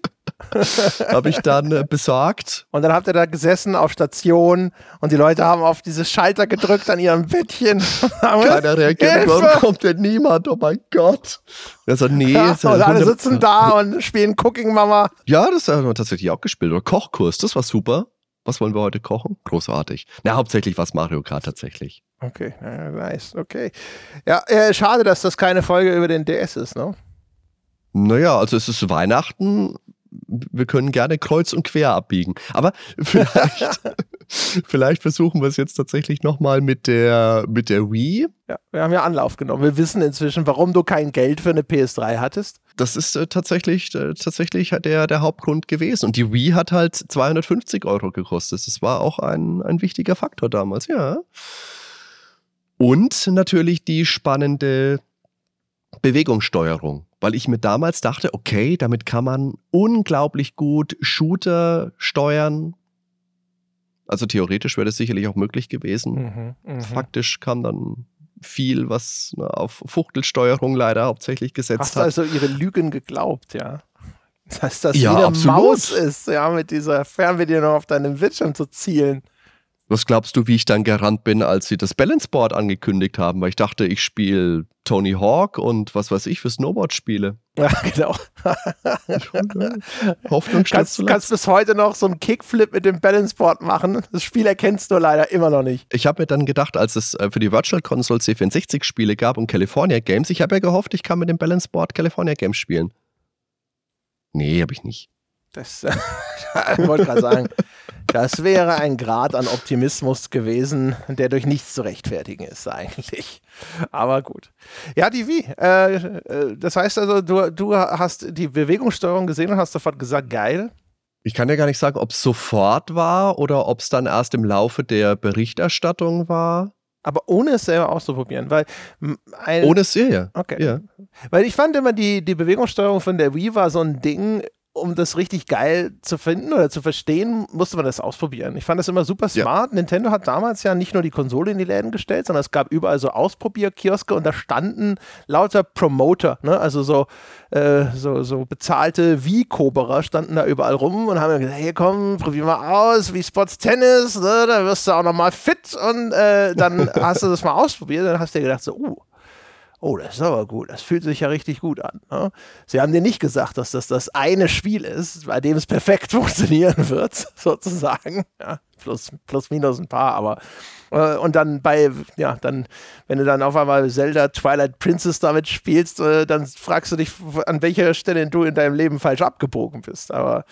habe ich dann äh, besorgt. Und dann habt ihr da gesessen auf Station und die Leute haben auf diese Schalter gedrückt an ihrem Bettchen. Keiner reagiert. Hilfe! Warum kommt denn niemand? Oh mein Gott. Also nee. Ja, und alle sitzen da und spielen Cooking Mama. Ja, das haben wir tatsächlich auch gespielt. Oder Kochkurs, das war super. Was wollen wir heute kochen? Großartig. Na, hauptsächlich was Mario Kart tatsächlich. Okay, nice, okay. Ja, äh, schade, dass das keine Folge über den DS ist, ne? Naja, also es ist Weihnachten. Wir können gerne kreuz und quer abbiegen. Aber vielleicht, vielleicht versuchen wir es jetzt tatsächlich nochmal mit der, mit der Wii. Ja, wir haben ja Anlauf genommen. Wir wissen inzwischen, warum du kein Geld für eine PS3 hattest. Das ist äh, tatsächlich, äh, tatsächlich der, der Hauptgrund gewesen. Und die Wii hat halt 250 Euro gekostet. Das war auch ein, ein wichtiger Faktor damals, ja. Und natürlich die spannende Bewegungssteuerung, weil ich mir damals dachte, okay, damit kann man unglaublich gut Shooter steuern. Also theoretisch wäre das sicherlich auch möglich gewesen. Mhm, mh. Faktisch kam dann viel, was na, auf Fuchtelsteuerung leider hauptsächlich gesetzt Hast du hat. also ihre Lügen geglaubt, ja? Dass das Ja, wie eine absolut. Maus ist, ja, mit dieser Fernbedienung auf deinem Bildschirm zu zielen. Was glaubst du, wie ich dann gerannt bin, als sie das Balance Board angekündigt haben? Weil ich dachte, ich spiele Tony Hawk und was weiß ich für Snowboard spiele. Ja, genau. Hoffnung kannst, zuletzt. kannst bis heute noch so einen Kickflip mit dem Balanceboard machen. Das Spiel erkennst du leider immer noch nicht. Ich habe mir dann gedacht, als es äh, für die Virtual Console C64 Spiele gab und California Games, ich habe ja gehofft, ich kann mit dem Balance Board California Games spielen. Nee, habe ich nicht. Das äh, ich wollte gerade sagen, das wäre ein Grad an Optimismus gewesen, der durch nichts zu rechtfertigen ist eigentlich. Aber gut. Ja, die Wii. Äh, äh, das heißt also, du, du hast die Bewegungssteuerung gesehen und hast sofort gesagt, geil. Ich kann ja gar nicht sagen, ob es sofort war oder ob es dann erst im Laufe der Berichterstattung war. Aber ohne es selber auszuprobieren, weil m, ein, Ohne Serie. Okay. Ja. Weil ich fand immer, die, die Bewegungssteuerung von der Wii war so ein Ding, um das richtig geil zu finden oder zu verstehen, musste man das ausprobieren. Ich fand das immer super Ja. smart. Nintendo hat damals ja nicht nur die Konsole in die Läden gestellt, sondern es gab überall so Ausprobierkioske und da standen lauter Promoter, ne? also so, äh, so, so bezahlte Wii-Koberer standen da überall rum und haben gesagt, hier komm, probier mal aus, wie Spots Tennis, ne? da wirst du auch nochmal fit und äh, dann hast du das mal ausprobiert und dann hast du dir gedacht so, uh, Oh, das ist aber gut. Das fühlt sich ja richtig gut an. Ne? Sie haben dir nicht gesagt, dass das das eine Spiel ist, bei dem es perfekt funktionieren wird, sozusagen. Ja, plus, plus minus ein paar, aber. Äh, und dann bei, ja, dann, wenn du dann auf einmal Zelda Twilight Princess damit spielst, äh, dann fragst du dich, an welcher Stelle du in deinem Leben falsch abgebogen bist. Aber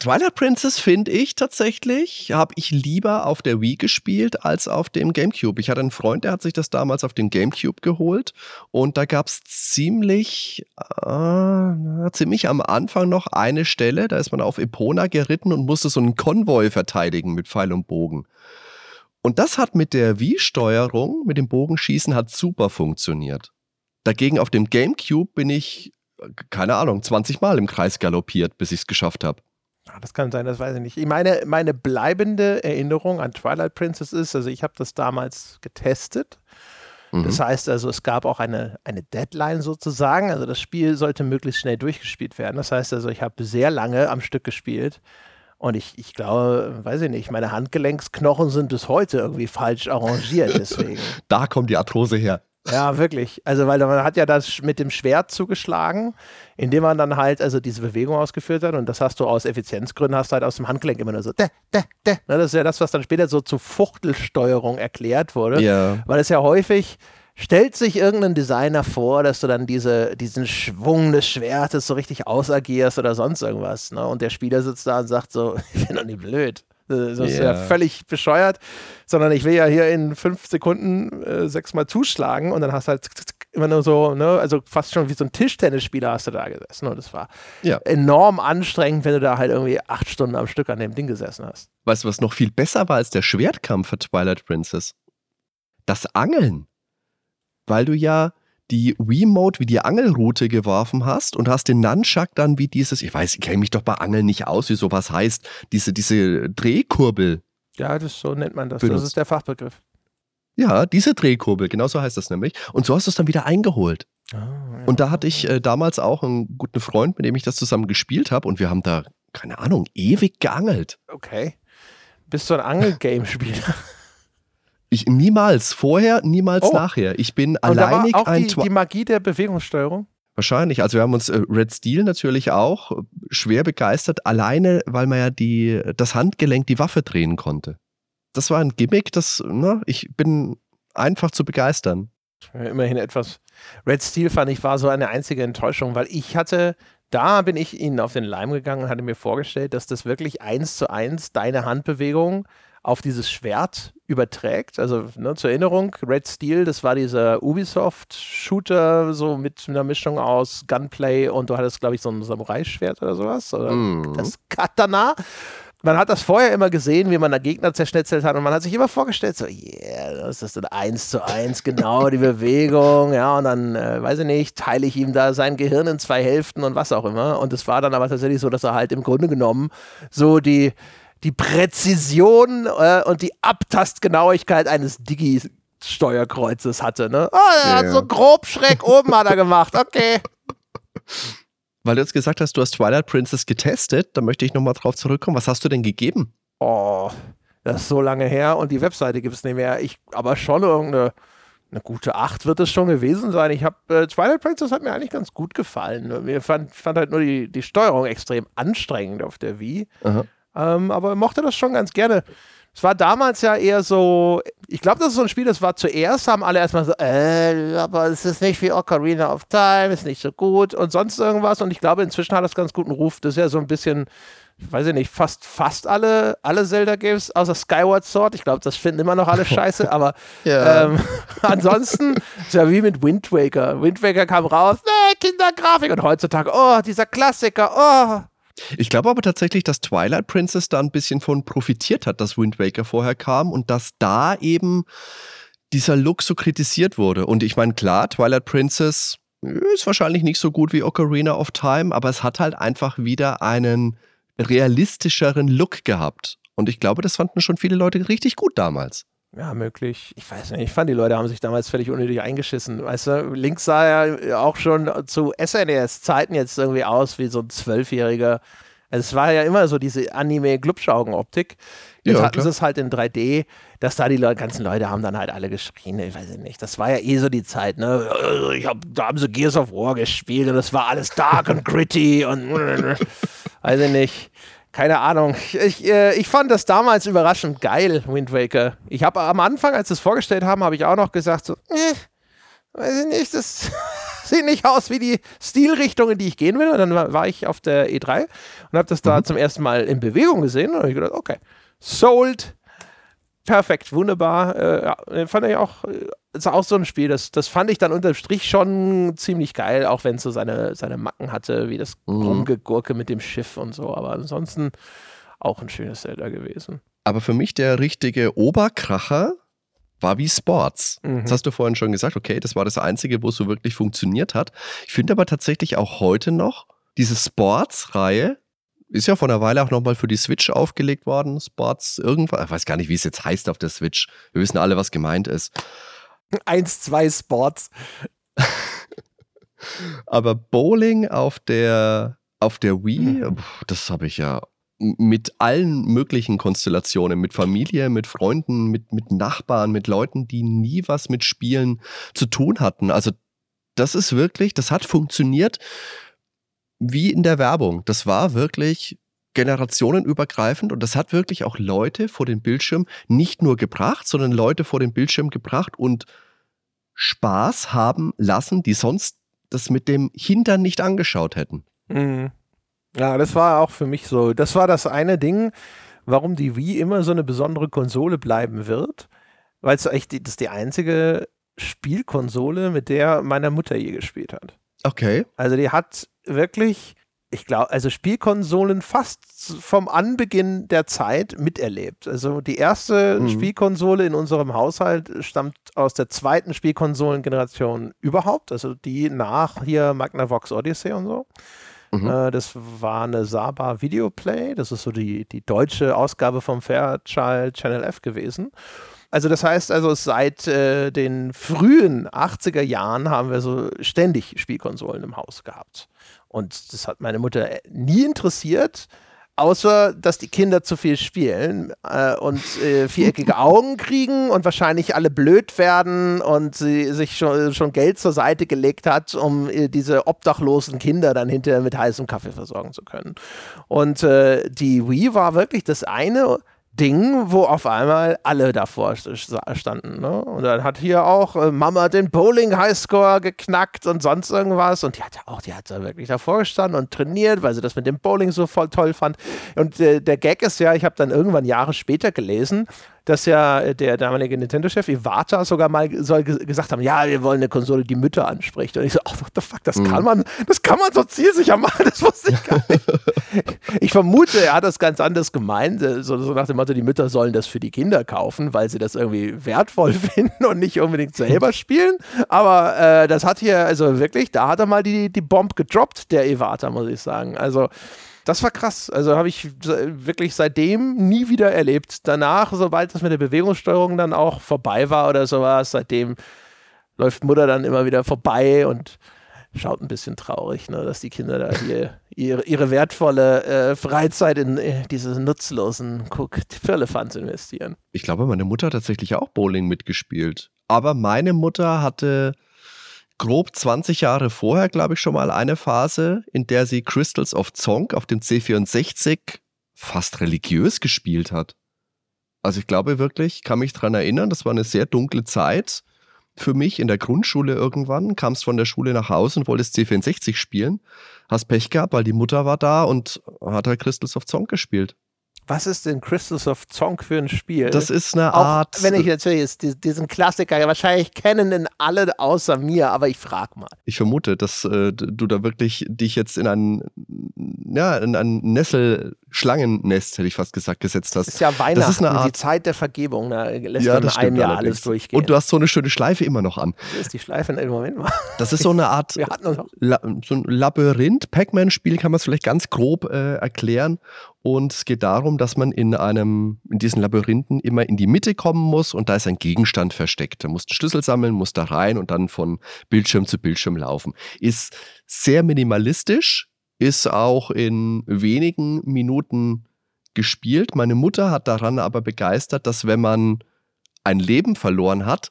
Twilight Princess finde ich tatsächlich, habe ich lieber auf der Wii gespielt als auf dem GameCube. Ich hatte einen Freund, der hat sich das damals auf dem GameCube geholt und da gab es ziemlich, äh, ziemlich am Anfang noch eine Stelle, da ist man auf Epona geritten und musste so einen Konvoi verteidigen mit Pfeil und Bogen. Und das hat mit der Wii-Steuerung, mit dem Bogenschießen, hat super funktioniert. Dagegen auf dem GameCube bin ich, äh, keine Ahnung, 20 Mal im Kreis galoppiert, bis ich es geschafft habe. Ah, Das kann sein, das weiß ich nicht. Ich meine, meine bleibende Erinnerung an Twilight Princess ist, also ich habe das damals getestet. Mhm. Das heißt also, es gab auch eine, eine Deadline sozusagen. Also das Spiel sollte möglichst schnell durchgespielt werden. Das heißt also, ich habe sehr lange am Stück gespielt. Und ich, ich glaube, weiß ich nicht, meine Handgelenksknochen sind bis heute irgendwie falsch arrangiert. Deswegen. Da kommt die Arthrose her. Ja, wirklich. Also, weil man hat ja das mit dem Schwert zugeschlagen, indem man dann halt also diese Bewegung ausgeführt hat. Und das hast du aus Effizienzgründen, hast du halt aus dem Handgelenk immer nur so, de, de, de. Ne, Das ist ja das, was dann später so zu Fuchtelsteuerung erklärt wurde. Ja. Weil es ja häufig stellt sich irgendein Designer vor, dass du dann diese, diesen Schwung des Schwertes so richtig ausagierst oder sonst irgendwas. Ne? Und der Spieler sitzt da und sagt so, ich bin doch nicht blöd. Das ist ja Ja. völlig bescheuert, sondern ich will ja hier in fünf Sekunden äh, sechsmal zuschlagen und dann hast du halt immer nur so, ne, also fast schon wie so ein Tischtennisspieler hast du da gesessen und das war Ja. enorm anstrengend, wenn du da halt irgendwie acht Stunden am Stück an dem Ding gesessen hast. Weißt du, was noch viel besser war als der Schwertkampf für Twilight Princess? Das Angeln. Weil du ja die Wiimote wie die Angelrute geworfen hast und hast den Nunchuck dann wie dieses, ich weiß, ich kenne mich doch bei Angeln nicht aus, wie sowas heißt, diese, diese Drehkurbel. Ja, das so nennt man das. Das Benutzt. ist der Fachbegriff. Ja, diese Drehkurbel, genau so heißt das nämlich. Und so hast du es dann wieder eingeholt. Und da hatte ich äh, damals auch einen guten Freund, mit dem ich das zusammen gespielt habe und wir haben da, keine Ahnung, ewig geangelt. Okay. Bist du ein Angel-Game-Spieler? Ich niemals vorher, niemals Oh. nachher. Ich bin Und da war alleinig auch ein die, die Magie der Bewegungssteuerung? Wahrscheinlich. Also wir haben uns äh, Red Steel natürlich auch äh, schwer begeistert, alleine weil man ja die, das Handgelenk die Waffe drehen konnte. Das war ein Gimmick, das, na, ich bin einfach zu begeistern. Immerhin etwas. Red Steel fand ich war so eine einzige Enttäuschung, weil ich hatte, da bin ich ihnen auf den Leim gegangen und hatte mir vorgestellt, dass das wirklich eins zu eins deine Handbewegung auf dieses Schwert überträgt. Also ne, zur Erinnerung, Red Steel, das war dieser Ubisoft-Shooter, so mit einer Mischung aus Gunplay und du hattest, glaube ich, so ein Samurai-Schwert oder sowas. Oder Mhm. das Katana. Man hat das vorher immer gesehen, wie man da Gegner zerschnetzelt hat und man hat sich immer vorgestellt, so, yeah, das ist dann eins zu eins, genau die Bewegung, ja, und dann, äh, weiß ich nicht, teile ich ihm da sein Gehirn in zwei Hälften und was auch immer. Und es war dann aber tatsächlich so, dass er halt im Grunde genommen so die, die Präzision äh, und die Abtastgenauigkeit eines Digi-Steuerkreuzes hatte, ne? Oh, er Ja, hat ja. so grob schräg oben hat er gemacht, okay. Weil du jetzt gesagt hast, du hast Twilight Princess getestet, da möchte ich nochmal drauf zurückkommen. Was hast du denn gegeben? Oh, das ist so lange her und die Webseite gibt es nicht mehr. Ich, aber schon irgendeine eine gute 8 wird es schon gewesen sein. Ich habe äh, Twilight Princess hat mir eigentlich ganz gut gefallen. Mir fand, fand halt nur die, die Steuerung extrem anstrengend auf der Wii. Aha. Ähm, aber mochte das schon ganz gerne. Es war damals ja eher so, ich glaube, das ist so ein Spiel, das war zuerst, haben alle erstmal so, äh, aber es ist nicht wie Ocarina of Time, ist nicht so gut und sonst irgendwas. Und ich glaube, inzwischen hat das ganz guten Ruf. Das ist ja so ein bisschen, weiß ich nicht, fast, fast alle, alle Zelda-Games außer Skyward Sword. Ich glaube, das finden immer noch alle scheiße, aber Ja. ähm, ansonsten ist ja wie mit Wind Waker. Wind Waker kam raus, ne, Kindergrafik und heutzutage, oh, dieser Klassiker, oh. Ich glaube aber tatsächlich, dass Twilight Princess da ein bisschen von profitiert hat, dass Wind Waker vorher kam und dass da eben dieser Look so kritisiert wurde. Und ich meine, klar, Twilight Princess ist wahrscheinlich nicht so gut wie Ocarina of Time, aber es hat halt einfach wieder einen realistischeren Look gehabt. Und ich glaube, das fanden schon viele Leute richtig gut damals. Ja, möglich. Ich weiß nicht. Ich fand, die Leute haben sich damals völlig unnötig eingeschissen. Weißt du, Link sah ja auch schon zu SNES-Zeiten jetzt irgendwie aus wie so ein Zwölfjähriger. Also es war ja immer so diese Anime-Glubschaugen-Optik. Jetzt Ja, hatten sie es halt in 3D, dass da die Leute, ganzen Leute haben dann halt alle geschrien. Ich weiß nicht. Das war ja eh so die Zeit, ne? Ich hab, da haben sie Gears of War gespielt und das war alles dark und gritty und weiß ich nicht. Keine Ahnung. Ich, äh, ich fand das damals überraschend geil, Wind Waker. Ich habe am Anfang, als sie es vorgestellt haben, habe ich auch noch gesagt, so, äh, weiß ich nicht, das sieht nicht aus wie die Stilrichtung, in die ich gehen will. Und dann war, war ich auf der E3 und habe das da zum ersten Mal in Bewegung gesehen und habe ich gedacht, okay, sold. Perfekt, wunderbar. Äh, fand ich auch, äh, ist auch so ein Spiel, das, das fand ich dann unterm Strich schon ziemlich geil, auch wenn es so seine, seine Macken hatte, wie das Mhm. Rumgegurke mit dem Schiff und so. Aber ansonsten auch ein schönes Zelda gewesen. Aber für mich der richtige Oberkracher war wie Sports. Mhm. Das hast du vorhin schon gesagt, okay, das war das Einzige, wo es so wirklich funktioniert hat. Ich finde aber tatsächlich auch heute noch, diese Sports-Reihe ist ja vor einer Weile auch nochmal für die Switch aufgelegt worden. Sports irgendwas, ich weiß gar nicht, wie es jetzt heißt auf der Switch. Wir wissen alle, was gemeint ist. 1, 2 Sports. Aber Bowling auf der, auf der Wii, Mhm. pf, das habe ich ja mit allen möglichen Konstellationen, mit Familie, mit Freunden, mit, mit Nachbarn, mit Leuten, die nie was mit Spielen zu tun hatten. Also das ist wirklich, das hat funktioniert wie in der Werbung. Das war wirklich generationenübergreifend und das hat wirklich auch Leute vor den Bildschirm nicht nur gebracht, sondern Leute vor den Bildschirm gebracht und Spaß haben lassen, die sonst das mit dem Hintern nicht angeschaut hätten. Mhm. Ja, das war auch für mich so. Das war das eine Ding, warum die Wii immer so eine besondere Konsole bleiben wird. Weil es echt die, das ist die einzige Spielkonsole, mit der meine Mutter je gespielt hat. Okay. Also die hat wirklich, ich glaube, also Spielkonsolen fast vom Anbeginn der Zeit miterlebt. Also die erste Mhm. Spielkonsole in unserem Haushalt stammt aus der zweiten Spielkonsolengeneration überhaupt, also die nach hier Magnavox Odyssey und so. Mhm. Äh, das war eine Saba Videoplay, das ist so die, die deutsche Ausgabe vom Fairchild Channel F gewesen. Also das heißt also seit äh, den frühen 80er Jahren haben wir so ständig Spielkonsolen im Haus gehabt. Und das hat meine Mutter nie interessiert. außer dass die Kinder zu viel spielen äh, und äh, viereckige Augen kriegen und wahrscheinlich alle blöd werden und sie sich schon, schon Geld zur Seite gelegt hat, um äh, diese obdachlosen Kinder dann hinterher mit heißem Kaffee versorgen zu können. Und äh, die Wii war wirklich das eine Ding, wo auf einmal alle davor standen. Ne? Und dann hat hier auch äh, Mama den Bowling-Highscore geknackt und sonst irgendwas. Und die hat ja auch, die hat da wirklich davor gestanden und trainiert, weil sie das mit dem Bowling so voll toll fand. Und äh, der Gag ist ja, ich habe dann irgendwann Jahre später gelesen, dass ja der damalige Nintendo-Chef Iwata sogar mal gesagt haben, ja, wir wollen eine Konsole, die Mütter anspricht. Und ich so, oh, what the fuck, das mhm. kann man, das kann man so zielsicher machen, das wusste ich gar nicht. ich vermute, er hat das ganz anders gemeint, äh, so, so, nach dem Motto, die Mütter sollen das für die Kinder kaufen, weil sie das irgendwie wertvoll finden und nicht unbedingt selber spielen. Aber äh, das hat hier, also wirklich, da hat er mal die, die Bomb gedroppt, der Iwata, muss ich sagen. Also das war krass. Also habe ich wirklich seitdem nie wieder erlebt. Danach, sobald das mit der Bewegungssteuerung dann auch vorbei war oder sowas, seitdem läuft Mutter dann immer wieder vorbei und schaut ein bisschen traurig, ne, dass die Kinder da hier ihre, ihre wertvolle äh, Freizeit in äh, diese nutzlosen Guck, Firlefanz investieren. Ich glaube, meine Mutter hat tatsächlich auch Bowling mitgespielt. Aber meine Mutter hatte grob 20 Jahre vorher, glaube ich, schon mal eine Phase, in der sie Crystals of Zonk auf dem C64 fast religiös gespielt hat. Also ich glaube wirklich, kann mich daran erinnern, das war eine sehr dunkle Zeit für mich in der Grundschule irgendwann. Kamst von der Schule nach Hause und wolltest C64 spielen. Hast Pech gehabt, weil die Mutter war da und hat halt Crystals of Zonk gespielt. Was ist denn Crystals of Zonk für ein Spiel? Das ist eine Art. Auch wenn ich natürlich diesen Klassiker wahrscheinlich kennen ihn alle außer mir, aber ich frage mal. Ich vermute, dass äh, du da wirklich dich jetzt in ein, ja, in ein Nessel-Schlangennest, hätte ich fast gesagt, gesetzt hast. Das ist ja Weihnachten, das ist eine Art, die Zeit der Vergebung. Da lässt ja, man in einem Jahr alles durchgehen. Und du hast so eine schöne Schleife immer noch an. Das ist die Schleife im Moment mal. Das ist so eine Art La so ein Labyrinth. Pac-Man-Spiel kann man es vielleicht ganz grob äh, erklären. Und es geht darum, dass man in einem, in diesen Labyrinthen immer in die Mitte kommen muss und da ist ein Gegenstand versteckt. Da muss einen Schlüssel sammeln, muss da rein und dann von Bildschirm zu Bildschirm laufen. Ist sehr minimalistisch, ist auch in wenigen Minuten gespielt. Meine Mutter hat daran aber begeistert, dass wenn man ein Leben verloren hat,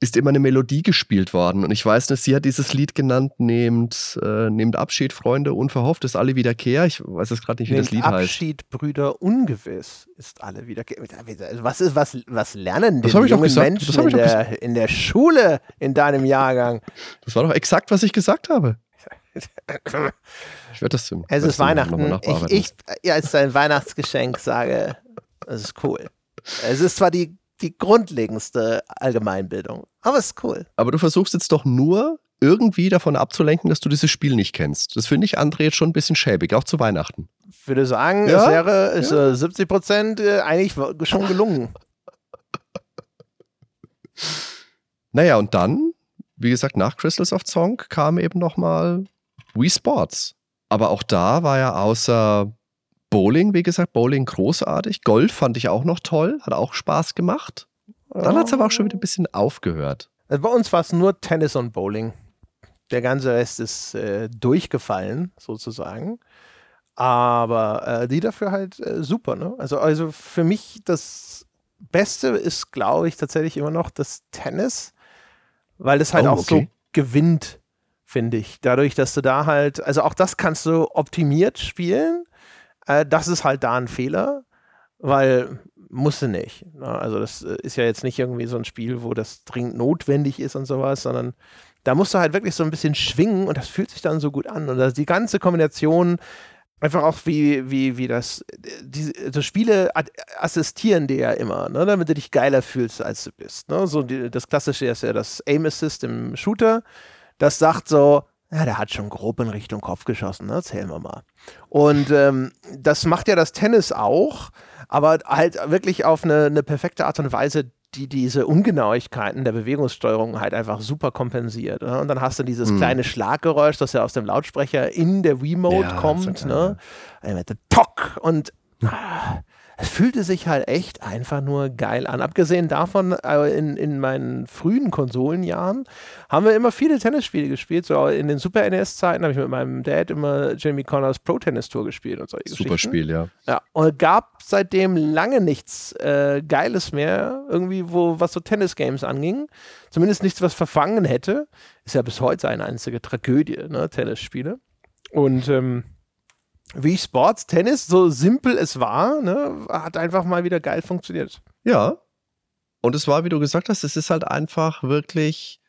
ist immer eine Melodie gespielt worden. Und ich weiß nicht, sie hat dieses Lied genannt, nehmt, äh, nehmt Abschied, Freunde, unverhofft ist alle Wiederkehr. Ich weiß jetzt gerade nicht, wie nehmt das Lied Abschied, heißt. Abschied, Brüder, ungewiss ist alle Wiederkehr. Also was, ist, was, was lernen denn die jungen Menschen in der, in der Schule in deinem Jahrgang? Das war doch exakt, was ich gesagt habe. Ich werde das zum, Es ist Weihnachten. Ich, ich ja, als ein Weihnachtsgeschenk sage, es ist cool. Es ist zwar die die grundlegendste Allgemeinbildung. Aber es ist cool. Aber du versuchst jetzt doch nur irgendwie davon abzulenken, dass du dieses Spiel nicht kennst. Das finde ich, André, jetzt schon ein bisschen schäbig, auch zu Weihnachten. Ich würde sagen, ja? es wäre ist, ja. äh, 70 Prozent äh, eigentlich schon gelungen. naja, und dann, wie gesagt, nach Crystals of Song kam eben nochmal Wii Sports. Aber auch da war ja außer Bowling, wie gesagt, Bowling großartig. Golf fand ich auch noch toll, hat auch Spaß gemacht. Dann hat es aber auch schon wieder ein bisschen aufgehört. Also bei uns war es nur Tennis und Bowling. Der ganze Rest ist äh, durchgefallen, sozusagen. Aber äh, die dafür halt äh, super. Ne? Also, also für mich das Beste ist, glaube ich, tatsächlich immer noch das Tennis, weil das halt oh, auch okay. so gewinnt, finde ich. Dadurch, dass du da halt, also auch das kannst du optimiert spielen äh, das ist halt da ein Fehler, weil musste nicht. Ne? Also das äh, ist ja jetzt nicht irgendwie so ein Spiel, wo das dringend notwendig ist und sowas, sondern da musst du halt wirklich so ein bisschen schwingen und das fühlt sich dann so gut an. Und die ganze Kombination, einfach auch wie, wie, wie das, die, also Spiele assistieren dir ja immer, ne, damit du dich geiler fühlst, als du bist. Ne? So die, das Klassische ist ja das Aim Assist im Shooter. Das sagt so, ja, der hat schon grob in Richtung Kopf geschossen, ne? erzählen wir mal. Und ähm, das macht ja das Tennis auch, aber halt wirklich auf eine, eine perfekte Art und Weise, die diese Ungenauigkeiten der Bewegungssteuerung halt einfach super kompensiert. Ne? Und dann hast du dieses hm. kleine Schlaggeräusch, das ja aus dem Lautsprecher in der Wii-Mode ja, kommt. Ne? Der Tock und ah, es fühlte sich halt echt einfach nur geil an. Abgesehen davon, äh, in, in meinen frühen Konsolenjahren haben wir immer viele Tennisspiele gespielt. So in den Super NES-Zeiten habe ich mit meinem Dad immer Jamie Connors Pro Tennis Tour gespielt und solche Super Geschichten. Spiel, ja. Ja, und gab seitdem lange nichts äh, Geiles mehr, irgendwie, wo was so Tennis-Games anging. Zumindest nichts, was verfangen hätte. Ist ja bis heute eine einzige Tragödie, ne, Tennisspiele. Und ähm, Wii Sports Tennis, so simpel es war, ne, hat einfach mal wieder geil funktioniert. Ja. Und es war, wie du gesagt hast, es ist halt einfach wirklich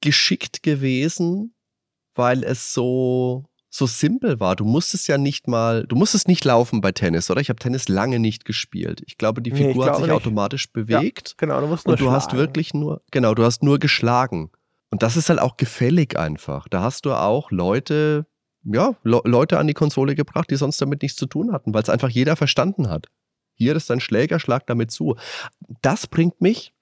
geschickt gewesen, weil es so, so simpel war. Du musstest ja nicht mal, du musstest nicht laufen bei Tennis, oder? Ich habe Tennis lange nicht gespielt. Ich glaube, die Nee, Figur hat glaube sich nicht. automatisch bewegt. Genau, du musst nur Und du hast schlagen. wirklich nur, genau, du hast nur geschlagen. Und das ist halt auch gefällig einfach. Da hast du auch Leute, ja, Le Leute an die Konsole gebracht, die sonst damit nichts zu tun hatten, weil es einfach jeder verstanden hat. Hier ist dein Schläger, schlag damit zu. Das bringt mich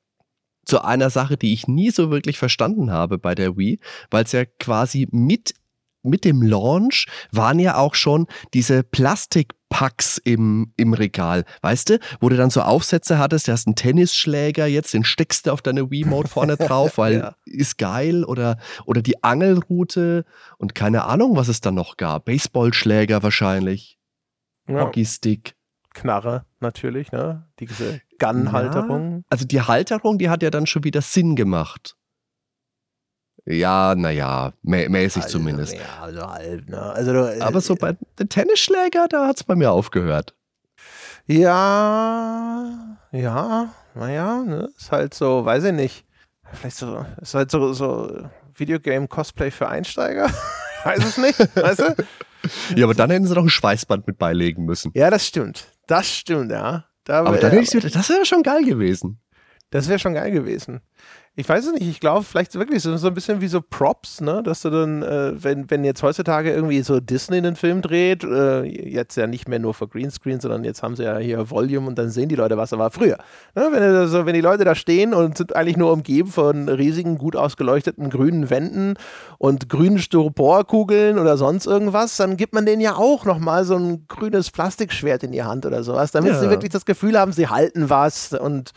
zu einer Sache, die ich nie so wirklich verstanden habe bei der Wii, weil es ja quasi mit mit dem Launch waren ja auch schon diese Plastikpacks im, im Regal, weißt du, wo du dann so Aufsätze hattest, du hast einen Tennisschläger, jetzt den steckst du auf deine Wii-Mode vorne drauf, weil Ja. ist geil oder, oder die Angelrute und keine Ahnung, was es dann noch gab. Baseballschläger wahrscheinlich, ja, Hockeystick. Knarre natürlich, ne? Diese Gun-Halterung. Also die Halterung, die hat ja dann schon wieder Sinn gemacht. Ja, naja, mä mäßig Also, zumindest. Ja, also halb, ne? Also, du, Aber so bei den Tennisschläger, da hat es bei mir aufgehört. Ja, ja, naja, ne? Ist halt so, weiß ich nicht. Vielleicht so, ist halt so, so Videogame-Cosplay für Einsteiger. weiß es nicht, weißt du? Ja, aber dann hätten sie noch ein Schweißband mit beilegen müssen. Ja, das stimmt. Das stimmt, ja. Da, Aber dann hätte ich das wäre schon geil gewesen. Das wäre schon geil gewesen. Ich weiß es nicht, ich glaube, vielleicht wirklich so, so ein bisschen wie so Props, ne? Dass du dann, äh, wenn, wenn jetzt heutzutage irgendwie so Disney einen Film dreht, äh, jetzt ja nicht mehr nur für Greenscreen, sondern jetzt haben sie ja hier Volume und dann sehen die Leute, was er war früher. Ne? Wenn, du so, wenn die Leute da stehen und sind eigentlich nur umgeben von riesigen, gut ausgeleuchteten grünen Wänden und grünen Styroporkugeln oder sonst irgendwas, dann gibt man denen ja auch nochmal so ein grünes Plastikschwert in die Hand oder sowas, damit Ja. sie wirklich das Gefühl haben, sie halten was und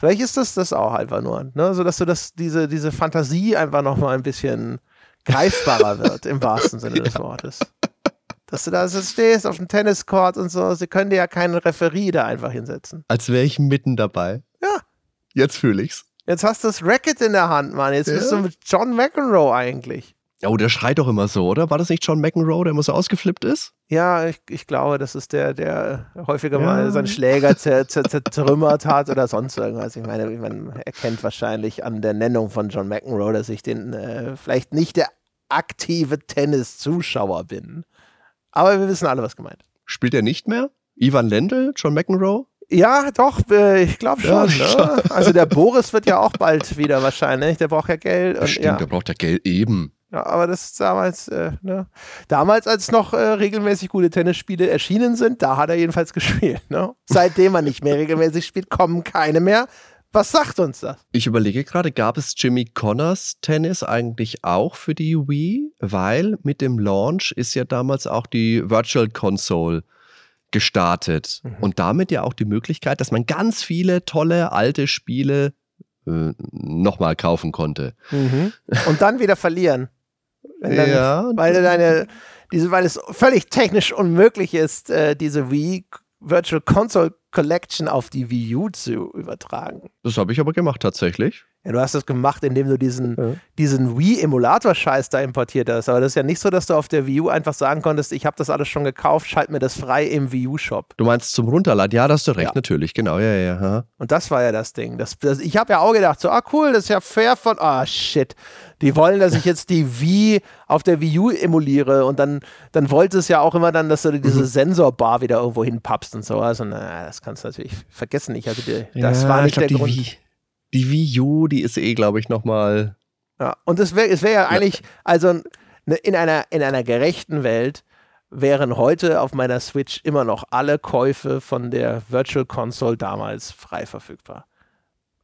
Vielleicht ist das das auch einfach nur, ne? so dass du das, diese, diese Fantasie einfach noch mal ein bisschen greifbarer wird, im wahrsten Sinne des Wortes. Dass du da so stehst auf dem Tenniscourt und so, sie können dir ja keinen Referee da einfach hinsetzen. Als wäre ich mitten dabei. Ja. Jetzt fühle ich's. Jetzt hast du das Racket in der Hand, Mann. Jetzt bist Ja. du mit John McEnroe eigentlich. Oh, der schreit doch immer so, oder? War das nicht John McEnroe, der immer so ausgeflippt ist? Ja, ich, ich glaube, das ist der, der häufiger Ja. mal seinen Schläger zer, zer, zertrümmert hat oder sonst irgendwas. Ich meine, man erkennt wahrscheinlich an der Nennung von John McEnroe, dass ich den äh, vielleicht nicht der aktive Tennis-Zuschauer bin. Aber wir wissen alle, was gemeint. Spielt er nicht mehr? Ivan Lendl, John McEnroe? Ja, doch, äh, ich glaube Ja, schon. ne? Also der Boris wird ja auch bald wieder wahrscheinlich. Der braucht ja Geld. Stimmt, ja. der braucht ja Geld eben. Ja, aber das ist damals, äh, ne? Damals, als noch äh, regelmäßig gute Tennisspiele erschienen sind, da hat er jedenfalls gespielt. Ne? Seitdem er nicht mehr regelmäßig spielt, kommen keine mehr. Was sagt uns das? Ich überlege gerade, gab es Jimmy Connors Tennis eigentlich auch für die Wii? Weil mit dem Launch ist ja damals auch die Virtual Console gestartet. Mhm. Und damit ja auch die Möglichkeit, dass man ganz viele tolle alte Spiele äh, nochmal kaufen konnte. Und dann wieder verlieren. Dann, Ja. Weil, deine, diese, weil es völlig technisch unmöglich ist, äh, diese Wii Virtual Console Collection auf die Wii U zu übertragen. Das habe ich aber gemacht tatsächlich. Ja, du hast das gemacht, indem du diesen, Ja. diesen Wii-Emulator-Scheiß da importiert hast. Aber das ist ja nicht so, dass du auf der Wii U einfach sagen konntest, ich habe das alles schon gekauft, schalt mir das frei im Wii U-Shop. Du meinst zum Runterladen? Ja, da hast du recht, Ja. natürlich, genau, ja, ja. ja. Und das war ja das Ding. Das, das, ich habe ja auch gedacht, so, ah cool, das ist ja fair von, ah shit. Die wollen, dass ich jetzt die Wii auf der Wii U emuliere und dann, dann wollte es ja auch immer dann, dass du Mhm. diese Sensorbar wieder irgendwo hinpappst und sowas. Und na, das kannst du natürlich vergessen. Ich, also die, das war nicht ich glaub, der Grund. Wii, die Wii U, die ist eh, glaube ich, nochmal. Ja, und es wäre es wär ja eigentlich, also ne, in einer, in einer gerechten Welt wären heute auf meiner Switch immer noch alle Käufe von der Virtual Console damals frei verfügbar.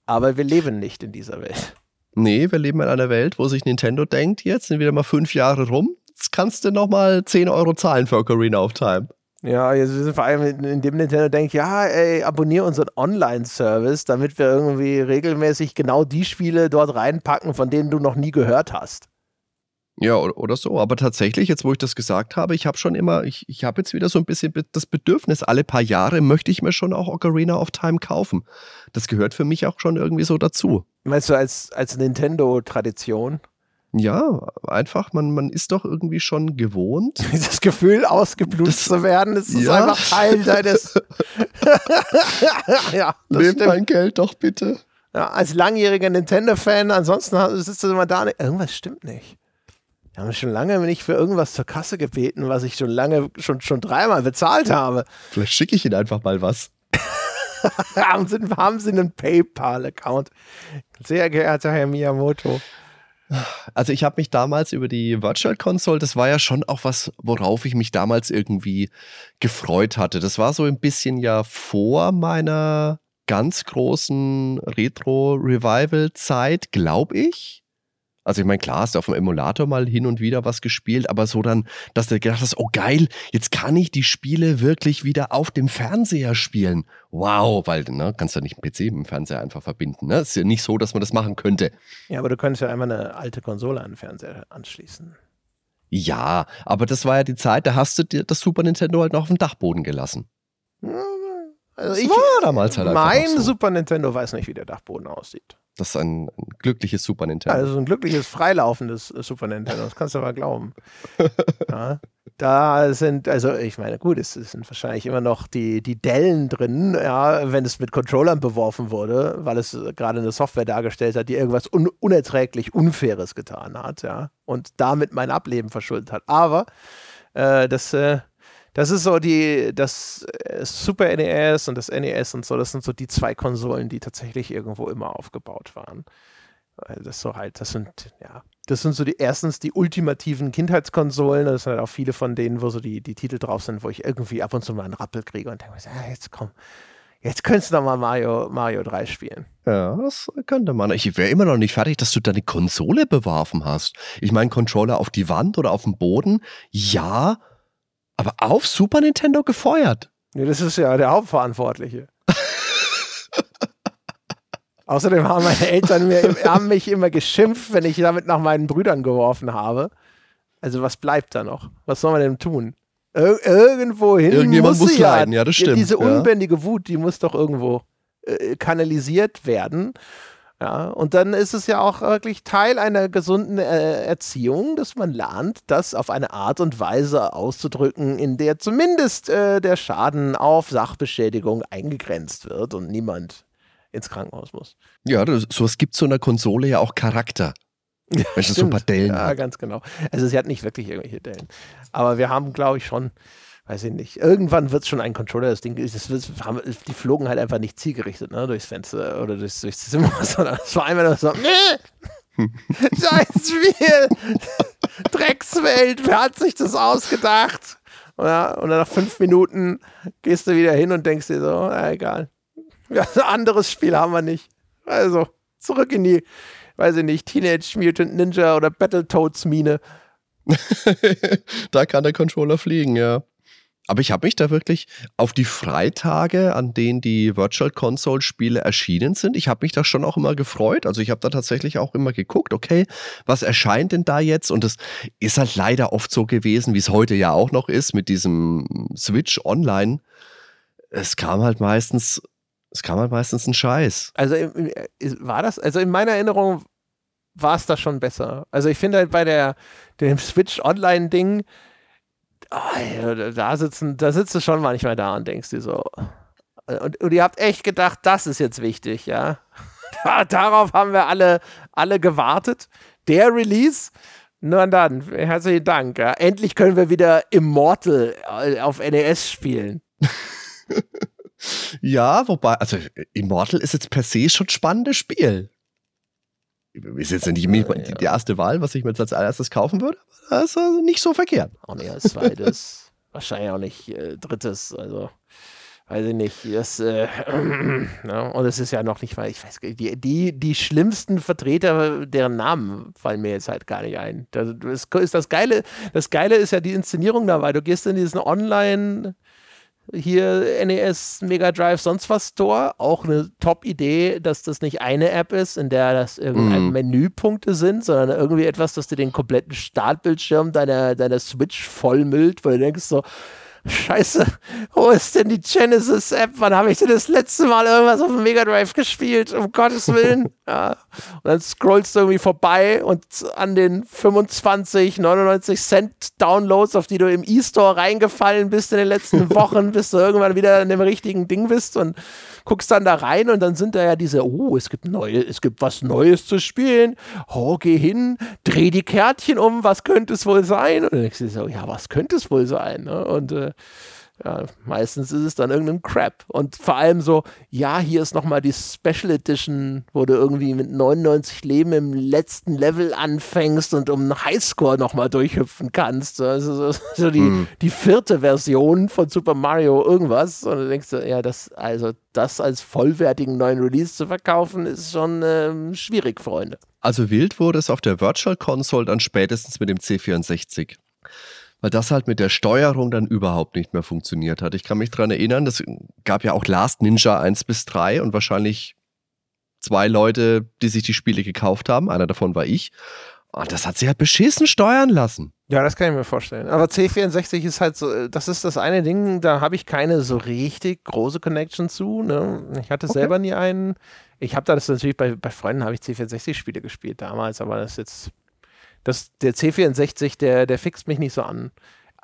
Aber wir leben nicht in dieser Welt. Nee, wir leben in einer Welt, wo sich Nintendo denkt, jetzt sind wieder mal fünf Jahre rum. Jetzt kannst du nochmal 10 Euro zahlen für Ocarina of Time. Ja, jetzt sind vor allem in, dem Nintendo denkt, ja, ey, abonniere unseren Online-Service, damit wir irgendwie regelmäßig genau die Spiele dort reinpacken, von denen du noch nie gehört hast. Ja, oder, so. Aber tatsächlich, jetzt wo ich das gesagt habe, ich habe schon immer, ich, ich habe jetzt wieder so ein bisschen das Bedürfnis, alle paar Jahre möchte ich mir schon auch Ocarina of Time kaufen. Das gehört für mich auch schon irgendwie so dazu. Meinst du als, als Nintendo-Tradition? Ja, einfach, man, man ist doch irgendwie schon gewohnt. Dieses Gefühl, ausgeblutet Das- zu werden, ist das Ja. einfach Teil deines. ja, das Nimm stimmt. mein Geld doch bitte. Ja, als langjähriger Nintendo-Fan, ansonsten sitzt du immer da. Irgendwas stimmt nicht. Wir haben schon lange nicht für irgendwas zur Kasse gebeten, was ich schon lange, schon, schon dreimal bezahlt habe. Vielleicht schicke ich Ihnen einfach mal was. haben, Sie, haben Sie einen PayPal-Account? Sehr geehrter Herr Miyamoto. Also ich habe mich damals über die Virtual Console, das war ja schon auch was, worauf ich mich damals irgendwie gefreut hatte. Das war so ein bisschen ja vor meiner ganz großen Retro-Revival-Zeit, glaube ich. Also ich meine, klar, hast du auf dem Emulator mal hin und wieder was gespielt, aber so dann, dass du gedacht hast, oh geil, jetzt kann ich die Spiele wirklich wieder auf dem Fernseher spielen. Wow, weil, ne, kannst du nicht einen PC mit dem Fernseher einfach verbinden. Ne? Ist ja nicht so, dass man das machen könnte. Ja, aber du könntest ja einmal eine alte Konsole an den Fernseher anschließen. Ja, aber das war ja die Zeit, da hast du dir das Super Nintendo halt noch auf dem Dachboden gelassen. Also Das ich, war damals halt mein so. Super Nintendo weiß nicht, wie der Dachboden aussieht. Das ist ein, ein glückliches Super Nintendo. Also ein glückliches, freilaufendes äh, Super Nintendo, das kannst du aber glauben. Ja, da sind, also ich meine, gut, es, es sind wahrscheinlich immer noch die, die Dellen drin, ja, wenn es mit Controllern beworfen wurde, weil es äh, gerade eine Software dargestellt hat, die irgendwas un unerträglich Unfaires getan hat, ja, und damit mein Ableben verschuldet hat. Aber äh, das, äh, das ist so die, das äh, Super NES und das NES und so, das sind so die zwei Konsolen, die tatsächlich irgendwo immer aufgebaut waren. Das so halt, das sind, ja, das sind so die erstens die ultimativen Kindheitskonsolen. Das sind halt auch viele von denen, wo so die, die Titel drauf sind, wo ich irgendwie ab und zu mal einen Rappel kriege und denke mir, ah, jetzt komm, jetzt könntest du doch mal Mario, Mario 3 spielen. ja, das könnte man. Ich wäre immer noch nicht fertig, dass du deine Konsole beworfen hast. Ich meine, Controller auf die Wand oder auf dem Boden, ja, aber auf Super Nintendo gefeuert. Nee, das ist ja der Hauptverantwortliche. Außerdem haben meine Eltern mir, haben mich immer geschimpft, wenn ich damit nach meinen Brüdern geworfen habe. Also was bleibt da noch? Was soll man denn tun? Ir irgendwo hin Irgendjemand muss, muss ja. leiden, ja, das stimmt, Diese ja. unbändige Wut, die muss doch irgendwo äh, kanalisiert werden. Ja, und dann ist es ja auch wirklich Teil einer gesunden äh, Erziehung, dass man lernt, das auf eine Art und Weise auszudrücken, in der zumindest äh, der Schaden auf Sachbeschädigung eingegrenzt wird und niemand ins Krankenhaus muss. Ja, das, sowas gibt so einer Konsole ja auch Charakter. Wenn es so ein paar Dellen Ja, hat. ganz genau. Also sie hat nicht wirklich irgendwelche Dellen. Aber wir haben, glaube ich, schon, weiß ich nicht, irgendwann wird es schon ein Controller, das Ding, haben, die flogen halt einfach nicht zielgerichtet, ne, durchs Fenster oder durchs, durchs Zimmer, sondern es war einmal nur so, nee, scheiß Spiel, Dreckswelt, wer hat sich das ausgedacht? Ja, und dann nach fünf Minuten gehst du wieder hin und denkst dir so, na, egal. Ein anderes Spiel haben wir nicht. Also, zurück in die, weiß ich nicht, Teenage Mutant Ninja oder Battletoads Mine. da kann der Controller fliegen, ja. Aber ich habe mich da wirklich auf die Freitage, an denen die Virtual Console Spiele erschienen sind, ich habe mich da schon auch immer gefreut. Also ich habe da tatsächlich auch immer geguckt, okay, was erscheint denn da jetzt? Und es ist halt leider oft so gewesen, wie es heute ja auch noch ist, mit diesem Switch Online. Es kam halt meistens, es kam halt meistens ein Scheiß. Also im- im- war das, also in meiner Erinnerung war es da schon besser. Also ich finde halt bei der dem Switch Online Ding, oh, da sitzen, da sitzt du schon manchmal da und denkst dir so. Und, und ihr habt echt gedacht, das ist jetzt wichtig, ja. Da, darauf haben wir alle, alle gewartet. Der Release, nur dann, herzlichen Dank. Ja. Endlich können wir wieder Immortal äh, auf NES spielen. Ja, wobei, also Immortal ist jetzt per se schon ein spannendes Spiel. Ist jetzt nicht die, die erste Wahl, was ich mir jetzt als allererstes kaufen würde. Das ist also nicht so verkehrt. Auch nicht als zweites. Wahrscheinlich auch nicht äh, drittes. Also, weiß ich nicht. Das, äh, ja, und es ist ja noch nicht mal, ich weiß gar nicht, die, die, die schlimmsten Vertreter, deren Namen fallen mir jetzt halt gar nicht ein. Das ist das Geile, das Geile ist ja die Inszenierung dabei. Du gehst in diesen Online- hier NES, Mega Drive, sonst was Store. Auch eine Top-Idee, dass das nicht eine App ist, in der das irgendein Mhm. Menüpunkte sind, sondern irgendwie etwas, das dir den kompletten Startbildschirm deiner, deiner Switch vollmüllt, weil du denkst so, Scheiße, wo ist denn die Genesis-App? Wann habe ich denn das letzte Mal irgendwas auf dem Mega Drive gespielt? Um Gottes Willen. ja. Und dann scrollst du irgendwie vorbei und an den 25, 99 Cent Downloads, auf die du im E-Store reingefallen bist in den letzten Wochen, bis du irgendwann wieder in dem richtigen Ding bist und guckst dann da rein und dann sind da ja diese, oh, es gibt neue, es gibt was Neues zu spielen. Oh, geh hin, dreh die Kärtchen um, was könnte es wohl sein? Und dann denkst du so, ja, was könnte es wohl sein? Ne? Und äh, ja, meistens ist es dann irgendein Crap. Und vor allem so, ja, hier ist nochmal die Special Edition, wo du irgendwie mit 99 Leben im letzten Level anfängst und um einen Highscore nochmal durchhüpfen kannst. Also so, so die, Hm. die vierte Version von Super Mario irgendwas. Und du denkst, ja, das, also das als vollwertigen neuen Release zu verkaufen, ist schon ähm, schwierig, Freunde. Also wild wurde es auf der Virtual Console dann spätestens mit dem C64. Weil das halt mit der Steuerung dann überhaupt nicht mehr funktioniert hat. Ich kann mich dran erinnern, das gab ja auch Last Ninja 1 bis 3 und wahrscheinlich zwei Leute, die sich die Spiele gekauft haben. Einer davon war ich. Und das hat sie halt beschissen steuern lassen. Ja, das kann ich mir vorstellen. Aber C64 ist halt so, das ist das eine Ding, da habe ich keine so richtig große Connection zu. Ne? Ich hatte Okay. selber nie einen. Ich habe da das natürlich bei, bei Freunden habe ich C64-Spiele gespielt damals, aber das ist jetzt, das, der C64, der, der fixt mich nicht so an.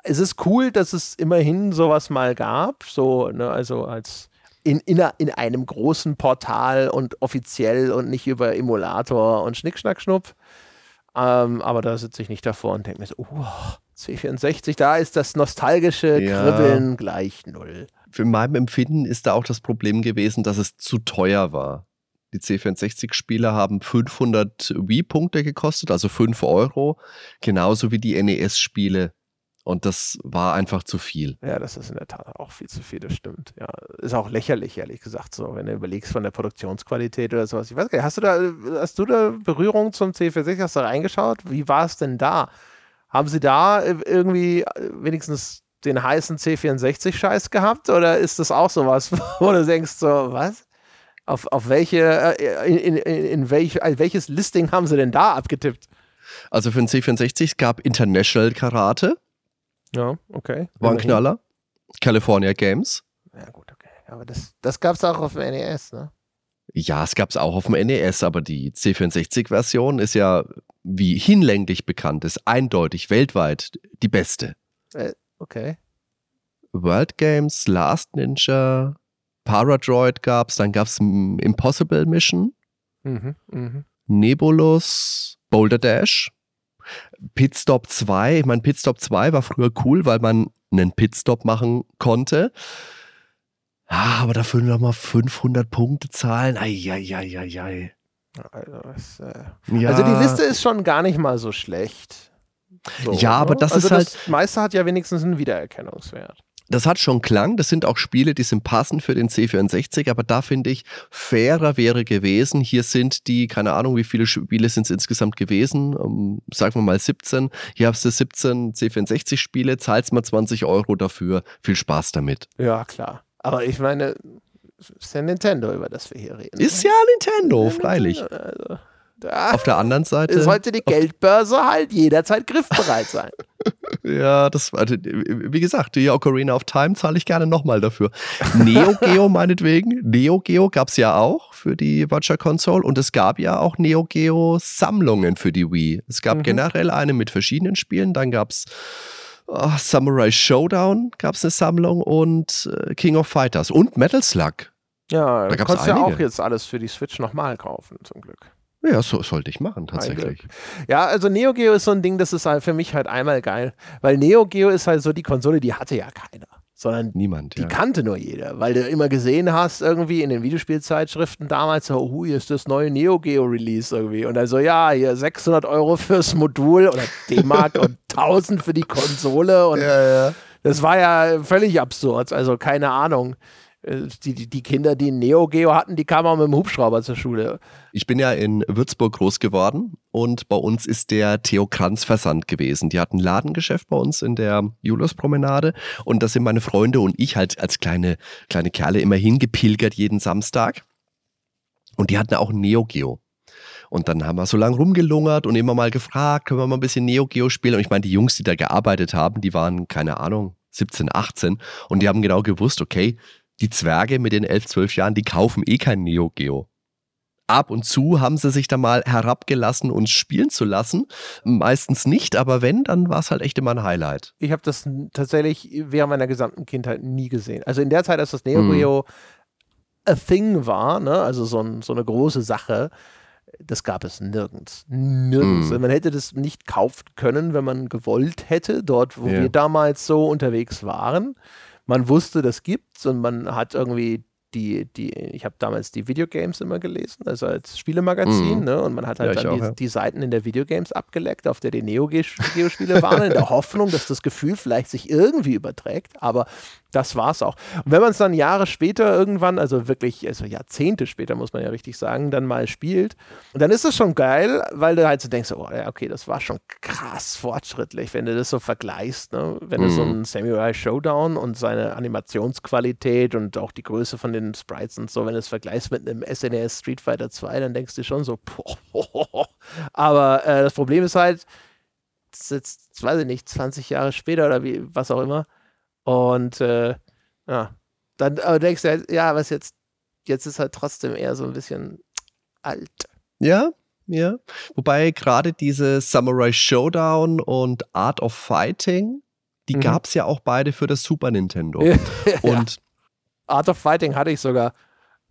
Es ist cool, dass es immerhin sowas mal gab, so, ne, also als in, in, in einem großen Portal und offiziell und nicht über Emulator und Schnick, Schnack, Schnupp. Ähm, aber da sitze ich nicht davor und denke mir so, uh, C64, da ist das nostalgische Ja. Kribbeln gleich null. Für meinem Empfinden ist da auch das Problem gewesen, dass es zu teuer war. Die C64-Spiele haben 500 Wii-Punkte gekostet, also 5 Euro, genauso wie die NES-Spiele. Und das war einfach zu viel. Ja, das ist in der Tat auch viel zu viel, das stimmt. Ja, ist auch lächerlich, ehrlich gesagt, so, wenn du überlegst von der Produktionsqualität oder sowas. Ich weiß gar nicht, hast du da, hast du da Berührung zum C64? Hast du da reingeschaut? Wie war es denn da? Haben sie da äh, irgendwie äh, wenigstens den heißen C64-Scheiß gehabt? Oder ist das auch sowas, wo du denkst, so, was? Auf, auf welche, äh, in, in, in, welch, äh, welches Listing haben sie denn da abgetippt? Also für den C64 es gab International Karate, Ja, okay. war ein. Knaller. California Games. Ja, gut, okay. Aber das, das gab es auch auf dem NES, ne? Ja, es gab es auch auf dem NES, aber die C64-Version ist ja, wie hinlänglich bekannt ist, eindeutig weltweit die beste. Okay. World Games, Last Ninja, Paradroid gab es, dann gab es Impossible Mission, Mhm, mhm. Nebulus, Boulder Dash, Pitstop 2. Ich meine, Pitstop 2 war früher cool, weil man einen Pitstop machen konnte. Ah, aber dafür nochmal 500 Punkte zahlen. Eieieiei. Also, das, äh, Ja, also die Liste ist schon gar nicht mal so schlecht. So, Ja, aber das also ist halt- Das meiste hat ja wenigstens einen Wiedererkennungswert. Das hat schon Klang. Das sind auch Spiele, die sind passend für den C64, aber da finde ich, fairer wäre gewesen. Hier sind die, keine Ahnung, wie viele Spiele sind es insgesamt gewesen, um, sagen wir mal 17. Hier hast du 17 C64-Spiele, zahlst mal 20 Euro dafür. Viel Spaß damit. Ja, klar. Aber ich meine, es ist ja Nintendo, über das wir hier reden. Ist ja Nintendo, Ja, freilich. Nintendo, Also, da Auf der anderen Seite. sollte die Geldbörse halt jederzeit griffbereit sein. Ja, das war, wie gesagt, die Ocarina of Time zahle ich gerne nochmal dafür. Neo Geo meinetwegen. Neo Geo gab es ja auch für die Virtual Console und es gab ja auch Neo Geo Sammlungen für die Wii. Es gab Mhm. generell eine mit verschiedenen Spielen, dann gab es Samurai Showdown, gab es eine Sammlung und äh, King of Fighters und Metal Slug. Ja, Da gab's ja einige. auch jetzt alles für die Switch nochmal kaufen, zum Glück. Ja, so sollte ich machen, tatsächlich. Ja, also Neo Geo ist so ein Ding, das ist halt für mich halt einmal geil. Weil Neo Geo ist halt so die Konsole, die hatte ja keiner. Sondern Niemand, die ja. kannte nur jeder, weil du immer gesehen hast, irgendwie in den Videospielzeitschriften damals, so, oh, hier ist das neue Neo Geo Release irgendwie. Und dann so, ja, hier 600 Euro fürs Modul oder D-Mark und 1000 für die Konsole. Und Ja, ja. das war ja völlig absurd, also keine Ahnung. Äh, Die, die, die Kinder, die Neo Geo hatten, die kamen auch mit dem Hubschrauber zur Schule. Ich bin ja in Würzburg groß geworden und bei uns ist der Theo Kranz Versand gewesen. Die hatten ein Ladengeschäft bei uns in der Juliuspromenade und da sind meine Freunde und ich halt als kleine, kleine Kerle immer hingepilgert jeden Samstag. Und die hatten auch ein Neo Geo. Und dann haben wir so lange rumgelungert und immer mal gefragt, können wir mal ein bisschen Neo Geo spielen? Und ich meine, die Jungs, die da gearbeitet haben, die waren, keine Ahnung, 17, 18 und die haben genau gewusst, okay, die Zwerge mit den 11, 12 Jahren, die kaufen eh kein Neo Geo. Ab und zu haben sie sich da mal herabgelassen, uns spielen zu lassen. Meistens nicht, aber wenn, dann war es halt echt immer ein Highlight. Ich habe das tatsächlich während meiner gesamten Kindheit nie gesehen. Also in der Zeit, als das Neo Mhm. Geo a thing war, ne? also so, ein, so eine große Sache, das gab es nirgends. Nirgends. Mhm. Man hätte das nicht kaufen können, wenn man gewollt hätte, dort, wo Ja. wir damals so unterwegs waren. Man wusste, das gibt's und man hat irgendwie die, die, ich habe damals die Videogames immer gelesen, also als Spielemagazin, Mhm. ne? Und man hat halt Ja, dann auch, die, ja. die Seiten in der Videogames abgeleckt, auf der die Neo-Geo-Spiele waren, in der Hoffnung, dass das Gefühl vielleicht sich irgendwie überträgt, aber das war's auch. Und wenn man es dann Jahre später irgendwann, also wirklich, also Jahrzehnte später, muss man ja richtig sagen, dann mal spielt, dann ist es schon geil, weil du halt so denkst, oh ja, okay, das war schon krass fortschrittlich, wenn du das so vergleichst, ne? Wenn du so Mhm. einen Samurai Showdown und seine Animationsqualität und auch die Größe von den Sprites und so, wenn du es vergleichst mit einem SNES Street Fighter 2, dann denkst du schon so, boah. Aber äh, das Problem ist halt, jetzt, weiß ich nicht, 20 Jahre später oder wie, was auch immer. Und äh, ja, dann aber denkst du halt, ja, was jetzt, jetzt ist halt trotzdem eher so ein bisschen alt. Ja, ja. Wobei gerade diese Samurai Showdown und Art of Fighting, die Mhm. gab es ja auch beide für das Super Nintendo. ja. Und Art of Fighting hatte ich sogar.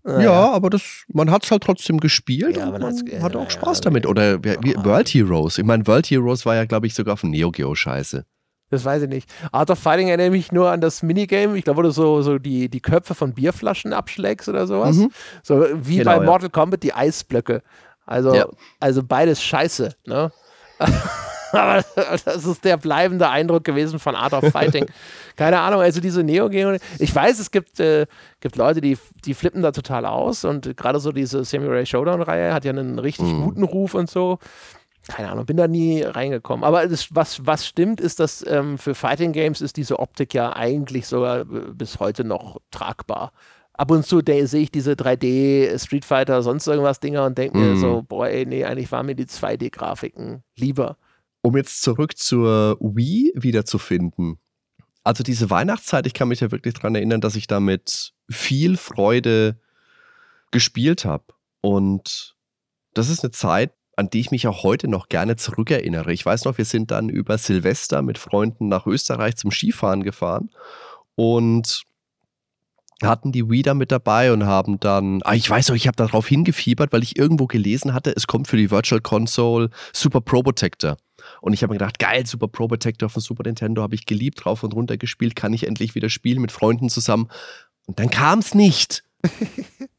ja, aber das, man hat es halt trotzdem gespielt Ja, und man ja, auch Spaß ja. damit. Oder wie, wie World Heroes. Ich meine, World Heroes war ja, glaube ich, sogar von Neo Geo scheiße. Das weiß ich nicht. Art of Fighting erinnert mich nur an das Minigame. Ich glaube, wo du so, so die, die Köpfe von Bierflaschen abschlägst oder sowas. Mhm. So wie Genau, bei ja. Mortal Kombat die Eisblöcke. Also, Ja. also beides scheiße, ne? Aber das ist der bleibende Eindruck gewesen von Art of Fighting. Keine Ahnung, also diese Neo Geo. Ich weiß, es gibt, äh, gibt Leute, die, die flippen da total aus und gerade so diese Samurai Showdown-Reihe hat ja einen richtig Mhm. guten Ruf und so. Keine Ahnung, bin da nie reingekommen. Aber das, was, was stimmt, ist, dass ähm, für Fighting Games ist diese Optik ja eigentlich sogar äh, bis heute noch tragbar. Ab und zu sehe ich diese 3D Street Fighter, sonst irgendwas Dinger und denke mir Mhm. so, boah, ey, nee, eigentlich waren mir die 2D-Grafiken lieber. Um jetzt zurück zur Wii wiederzufinden. Also diese Weihnachtszeit, ich kann mich ja wirklich daran erinnern, dass ich da mit viel Freude gespielt habe. Und das ist eine Zeit, an die ich mich auch heute noch gerne zurückerinnere. Ich weiß noch, wir sind dann über Silvester mit Freunden nach Österreich zum Skifahren gefahren und hatten die Wii da mit dabei und haben dann, ah, ich weiß noch, ich habe darauf hingefiebert, weil ich irgendwo gelesen hatte, es kommt für die Virtual Console Super Pro Protector. Und ich habe mir gedacht, geil, Super Pro Protector von Super Nintendo habe ich geliebt, drauf und runter gespielt, kann ich endlich wieder spielen mit Freunden zusammen. Und dann kam es nicht.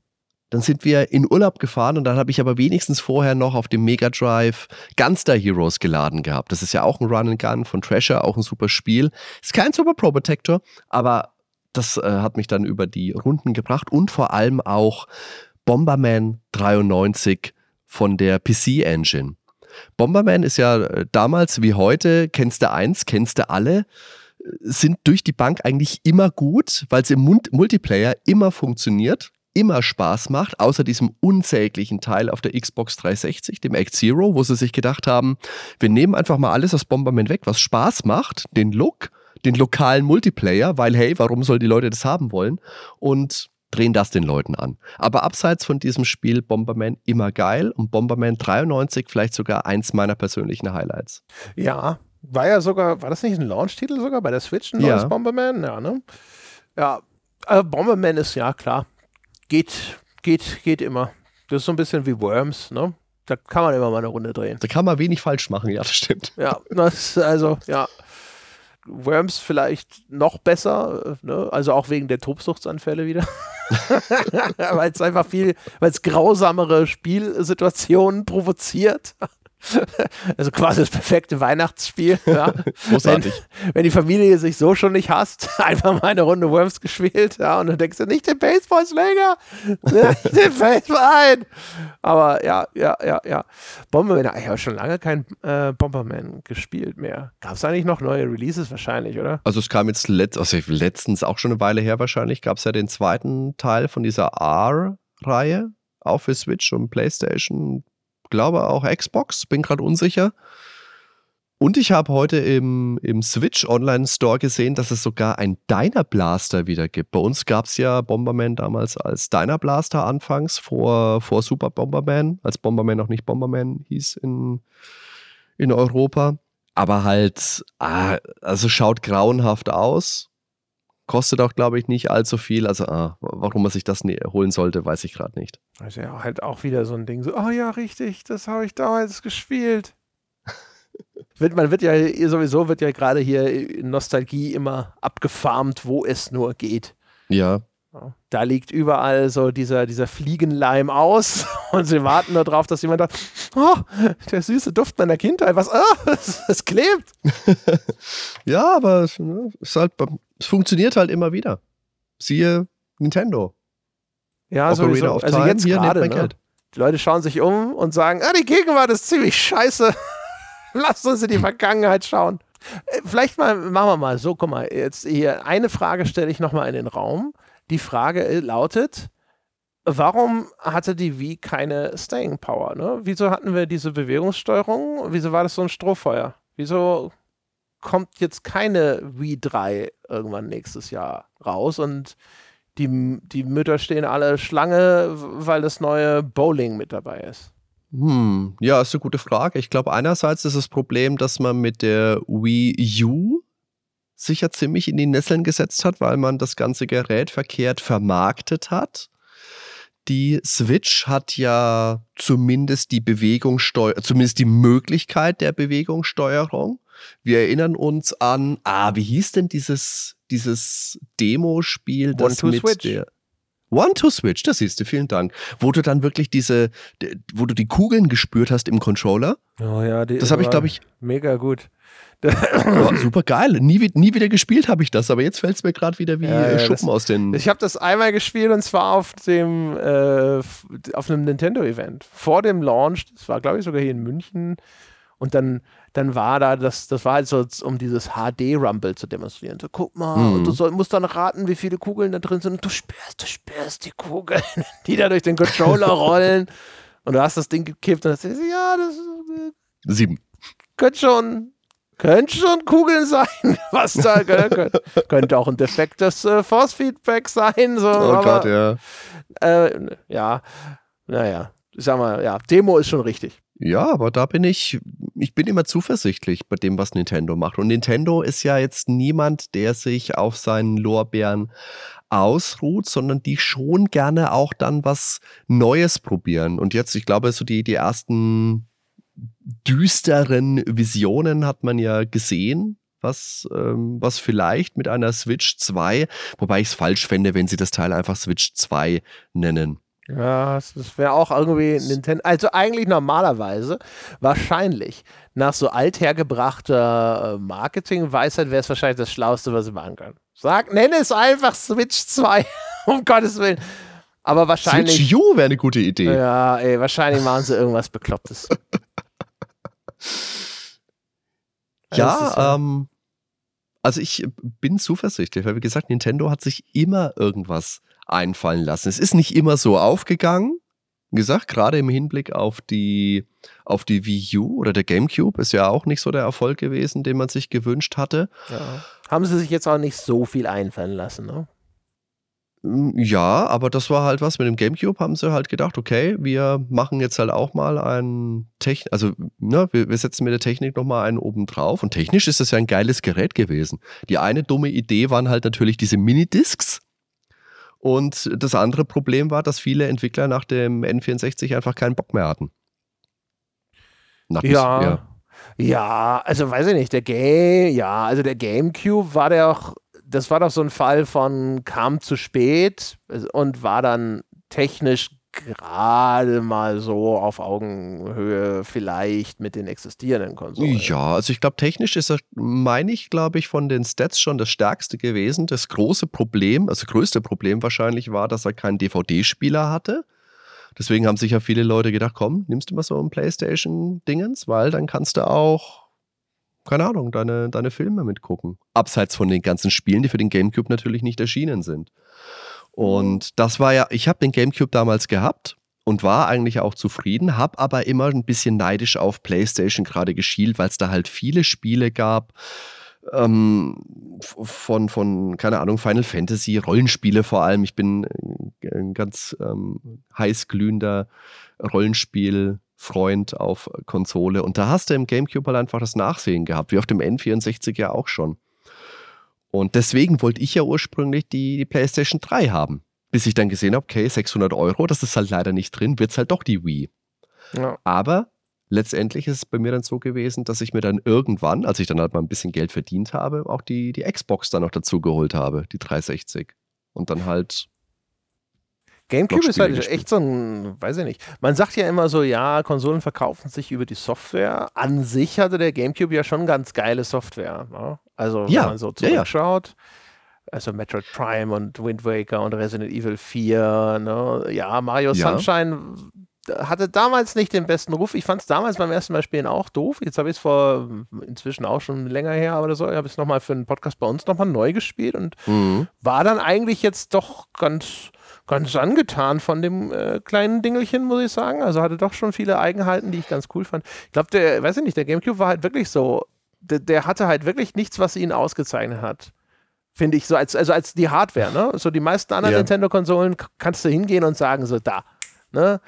dann sind wir in Urlaub gefahren und dann habe ich aber wenigstens vorher noch auf dem Mega Drive Gunstar Heroes geladen gehabt. Das ist ja auch ein Run and Gun von Treasure, auch ein super Spiel. Ist kein Super Pro Protector, aber das äh, hat mich dann über die Runden gebracht und vor allem auch Bomberman 93 von der PC Engine. Bomberman ist ja äh, damals wie heute, kennst du eins, kennst du alle, äh, sind durch die Bank eigentlich immer gut, weil es im Mul- Multiplayer immer funktioniert, immer Spaß macht, außer diesem unsäglichen Teil auf der Xbox 360, dem Act Zero, wo sie sich gedacht haben, wir nehmen einfach mal alles aus Bomberman weg, was Spaß macht, den Look, den lokalen Multiplayer, weil hey, warum soll die Leute das haben wollen? Und drehen das den Leuten an. Aber abseits von diesem Spiel Bomberman immer geil und Bomberman 93 vielleicht sogar eins meiner persönlichen Highlights. Ja, war ja sogar, war das nicht ein Launch-Titel sogar bei der Switch, ein Ja. neues Bomberman? Ja, ne? Ja, äh, Bomberman ist ja klar. Geht, geht, geht immer. Das ist so ein bisschen wie Worms, ne? Da kann man immer mal eine Runde drehen. Da kann man wenig falsch machen, ja, das stimmt. Ja, das, also, ja. Worms vielleicht noch besser, ne? also auch wegen der Tobsuchtsanfälle wieder. weil es einfach viel, weil es grausamere Spielsituationen provoziert. Also quasi das perfekte Weihnachtsspiel. Ja. Großartig. Wenn, wenn die Familie sich so schon nicht hasst, einfach mal eine Runde Worms gespielt, ja, und dann denkst du nicht den Baseballschläger, nicht den Baseball. Aber ja, ja, ja, ja. Bomberman, ich habe schon lange kein äh, Bomberman gespielt mehr. Gab es eigentlich noch neue Releases wahrscheinlich, oder? Also es kam jetzt letzt, also letztens auch schon eine Weile her wahrscheinlich, gab es ja den zweiten Teil von dieser R-Reihe, auch für Switch und Playstation, glaube auch Xbox, bin gerade unsicher. Und ich habe heute im, im Switch Online Store gesehen, dass es sogar ein Dyna Blaster wieder gibt. Bei uns gab es ja Bomberman damals als Dyna Blaster anfangs vor, vor Super Bomberman, als Bomberman noch nicht Bomberman hieß in, in Europa. Aber halt, ah, also schaut grauenhaft aus. Kostet auch, glaube ich, nicht allzu viel. Also, ah, warum man sich das holen sollte, weiß ich gerade nicht. Also ja, halt auch wieder so ein Ding, so, oh ja, richtig, das habe ich damals gespielt. man wird ja sowieso, wird ja gerade hier in Nostalgie immer abgefarmt, wo es nur geht. Ja. Da liegt überall so dieser, dieser Fliegenleim aus und sie warten nur drauf, dass jemand sagt, oh, der süße Duft meiner Kindheit, was, oh, es, es klebt. ja, aber es, ist halt, es funktioniert halt immer wieder. Siehe Nintendo. Ja, sowieso. also jetzt gerade, ne? Die Leute schauen sich um und sagen, ah, die Gegenwart ist ziemlich scheiße. Lasst uns in die Vergangenheit schauen. Äh, vielleicht mal, machen wir mal so, guck mal, jetzt hier eine Frage stelle ich nochmal in den Raum. Die Frage äh, lautet, warum hatte die Wii keine Staying Power? Ne? Wieso hatten wir diese Bewegungssteuerung? Wieso war das so ein Strohfeuer? Wieso kommt jetzt keine Wii 3 irgendwann nächstes Jahr raus und die, die Mütter stehen alle Schlange, weil das neue Bowling mit dabei ist? Hm, ja, ist eine gute Frage. Ich glaube, einerseits ist das Problem, dass man mit der Wii U sicher ziemlich in die Nesseln gesetzt hat, weil man das ganze Gerät verkehrt vermarktet hat. Die Switch hat ja zumindest die Bewegungssteuer, zumindest die Möglichkeit der Bewegungssteuerung. Wir erinnern uns an, ah, wie hieß denn dieses, dieses Demospiel, das mit Switch. der One-to-Switch, das siehst du, vielen Dank. Wo du dann wirklich diese, wo du die Kugeln gespürt hast im Controller. Oh ja, die das habe ich, glaube ich. Mega gut. oh, super geil. Nie, nie wieder gespielt habe ich das, aber jetzt fällt es mir gerade wieder wie ja, ja, Schuppen das, aus den. Ich habe das einmal gespielt und zwar auf dem äh, auf einem Nintendo-Event. Vor dem Launch, das war, glaube ich, sogar hier in München. Und dann, dann war da, das, das war halt so, um dieses HD-Rumble zu demonstrieren. So, guck mal, mhm. und du soll, musst dann raten, wie viele Kugeln da drin sind. Und du spürst, du spürst die Kugeln, die da durch den Controller rollen. Und du hast das Ding gekippt und hast gesagt, ja, das äh, Sieben. Könnte schon, könnte schon Kugeln sein, was da könnte, könnte auch ein defektes äh, Force-Feedback sein. So, oh aber, Gott, ja. Äh, ja, naja, ich sag mal, ja, Demo ist schon richtig. Ja, aber da bin ich, ich bin immer zuversichtlich bei dem, was Nintendo macht. Und Nintendo ist ja jetzt niemand, der sich auf seinen Lorbeeren ausruht, sondern die schon gerne auch dann was Neues probieren. Und jetzt, ich glaube, so die, die ersten düsteren Visionen hat man ja gesehen, was, ähm, was vielleicht mit einer Switch 2, wobei ich es falsch fände, wenn sie das Teil einfach Switch 2 nennen. Ja, das wäre auch irgendwie Nintendo. Also eigentlich normalerweise, wahrscheinlich, nach so althergebrachter äh, Marketingweisheit wäre es wahrscheinlich das Schlauste, was sie machen können. Sag, nenne es einfach Switch 2, um Gottes Willen. Aber wahrscheinlich. Switch U wäre eine gute Idee. Ja, ey, wahrscheinlich machen sie irgendwas Beklopptes. ja, ähm, also ich bin zuversichtlich, weil wie gesagt, Nintendo hat sich immer irgendwas einfallen lassen. Es ist nicht immer so aufgegangen. Wie gesagt, gerade im Hinblick auf die, auf die Wii U oder der GameCube ist ja auch nicht so der Erfolg gewesen, den man sich gewünscht hatte. Ja. Haben sie sich jetzt auch nicht so viel einfallen lassen, ne? Hm, ja, aber das war halt was. Mit dem GameCube haben sie halt gedacht, okay, wir machen jetzt halt auch mal ein Technik, also ne, wir, wir, setzen mit der Technik nochmal einen oben drauf. Und technisch ist das ja ein geiles Gerät gewesen. Die eine dumme Idee waren halt natürlich diese Minidiscs. Und das andere Problem war, dass viele Entwickler nach dem N64 einfach keinen Bock mehr hatten. ja. ja. Ja, also weiß ich nicht, der Game, ja, also der GameCube war der auch, das war doch so ein Fall von kam zu spät und war dann technisch gerade mal so auf Augenhöhe vielleicht mit den existierenden Konsolen. Ja, also ich glaube, technisch ist er, meine ich, glaube ich, von den Stats schon das stärkste gewesen. Das große Problem, also größte Problem wahrscheinlich war, dass er keinen DVD-Spieler hatte. Deswegen haben sich ja viele Leute gedacht, komm, nimmst du mal so ein PlayStation-Dingens, weil dann kannst du auch, keine Ahnung, deine, deine Filme mitgucken. Abseits von den ganzen Spielen, die für den GameCube natürlich nicht erschienen sind. Und das war ja, ich habe den GameCube damals gehabt und war eigentlich auch zufrieden, habe aber immer ein bisschen neidisch auf PlayStation gerade geschielt, weil es da halt viele Spiele gab. Ähm, von, von, keine Ahnung, Final Fantasy, Rollenspiele vor allem. Ich bin ein ganz ähm, heißglühender Rollenspielfreund auf Konsole. Und da hast du im GameCube halt einfach das Nachsehen gehabt, wie auf dem N64 ja auch schon. Und deswegen wollte ich ja ursprünglich die, die PlayStation 3 haben. Bis ich dann gesehen habe, okay, 600 Euro, das ist halt leider nicht drin, wird es halt doch die Wii. Ja. Aber letztendlich ist es bei mir dann so gewesen, dass ich mir dann irgendwann, als ich dann halt mal ein bisschen Geld verdient habe, auch die, die Xbox dann noch dazu geholt habe, die 360. Und dann halt GameCube ist halt gespielt. echt so ein, weiß ich nicht. Man sagt ja immer so, ja, Konsolen verkaufen sich über die Software. An sich hatte der GameCube ja schon ganz geile Software. Ne? Also, Ja, wenn man so ja, ja. zurückschaut. Also Metroid Prime und Wind Waker und Resident Evil 4. Ne? Ja, Mario Ja. Sunshine hatte damals nicht den besten Ruf. Ich fand es damals beim ersten Mal spielen auch doof. Jetzt habe ich es vor inzwischen auch schon länger her oder so. Ich habe es nochmal für einen Podcast bei uns nochmal neu gespielt und Mhm. war dann eigentlich jetzt doch ganz, ganz angetan von dem äh, kleinen Dingelchen, muss ich sagen. Also hatte doch schon viele Eigenheiten, die ich ganz cool fand. Ich glaube, der, weiß ich nicht, der GameCube war halt wirklich so, der, der hatte halt wirklich nichts, was ihn ausgezeichnet hat. Finde ich so, als, also als die Hardware, ne? So die meisten anderen Ja. Nintendo-Konsolen kannst du hingehen und sagen, so da, ne?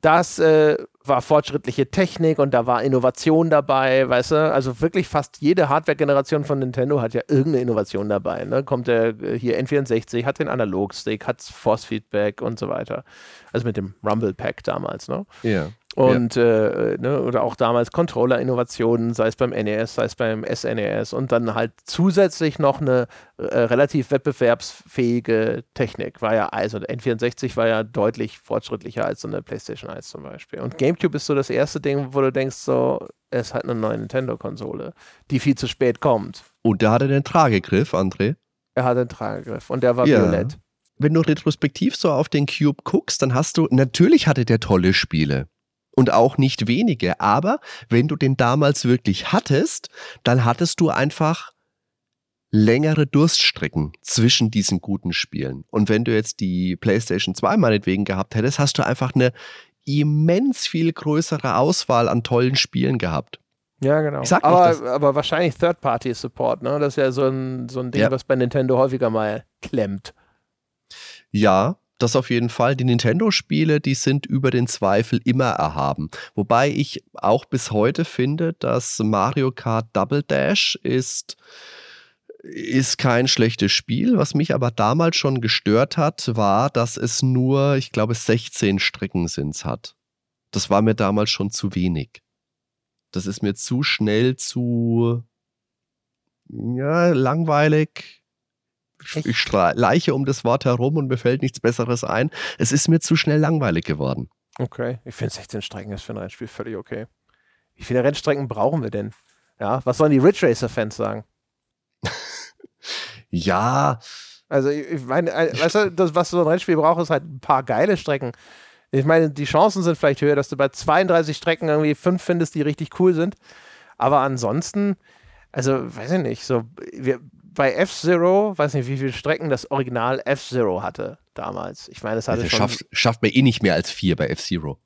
Das äh, war fortschrittliche Technik und da war Innovation dabei, weißt du? Also wirklich fast jede Hardware-Generation von Nintendo hat ja irgendeine Innovation dabei. Ne? Kommt der äh, hier N64, hat den Analog-Stick, hat Force-Feedback und so weiter. Also mit dem Rumble-Pack damals, ne? Ja. Und äh, ne, oder auch damals Controller-Innovationen, sei es beim NES, sei es beim SNES und dann halt zusätzlich noch eine äh, relativ wettbewerbsfähige Technik. War ja, also der N64 war ja deutlich fortschrittlicher als so eine PlayStation 1 zum Beispiel. Und GameCube ist so das erste Ding, wo du denkst, so, es hat eine neue Nintendo-Konsole, die viel zu spät kommt. Und der hatte den Tragegriff, André. Er hat einen Tragegriff und der war Ja. violett. Wenn du retrospektiv so auf den Cube guckst, dann hast du, natürlich hatte der tolle Spiele. Und auch nicht wenige. Aber wenn du den damals wirklich hattest, dann hattest du einfach längere Durststrecken zwischen diesen guten Spielen. Und wenn du jetzt die PlayStation 2 meinetwegen gehabt hättest, hast du einfach eine immens viel größere Auswahl an tollen Spielen gehabt. Ja, genau. Sag nicht, aber, aber wahrscheinlich Third-Party-Support, ne? Das ist ja so ein, so ein Ding, Ja. was bei Nintendo häufiger mal klemmt. Ja, das auf jeden Fall. Die Nintendo-Spiele, die sind über den Zweifel immer erhaben. Wobei ich auch bis heute finde, dass Mario Kart Double Dash ist, ist kein schlechtes Spiel. Was mich aber damals schon gestört hat, war, dass es nur, ich glaube, 16 Streckensins hat. Das war mir damals schon zu wenig. Das ist mir zu schnell zu ja, langweilig. Ich streiche um das Wort herum und mir fällt nichts Besseres ein. Es ist mir zu schnell langweilig geworden. Okay. Ich finde 16 Strecken ist für ein Rennspiel völlig okay. Wie viele Rennstrecken brauchen wir denn? Ja, was sollen die Ridge Racer-Fans sagen? Ja, Also, ich ich meine, äh, weißt du, das, was so ein Rennspiel braucht, ist halt ein paar geile Strecken. Ich meine, die Chancen sind vielleicht höher, dass du bei 32 Strecken irgendwie fünf findest, die richtig cool sind. Aber ansonsten, also, weiß ich nicht, so, wir, bei F-Zero, weiß nicht, wie viele Strecken das Original F-Zero hatte damals. Ich meine, das hatte das schon. schafft, schafft man eh nicht mehr als vier bei F-Zero.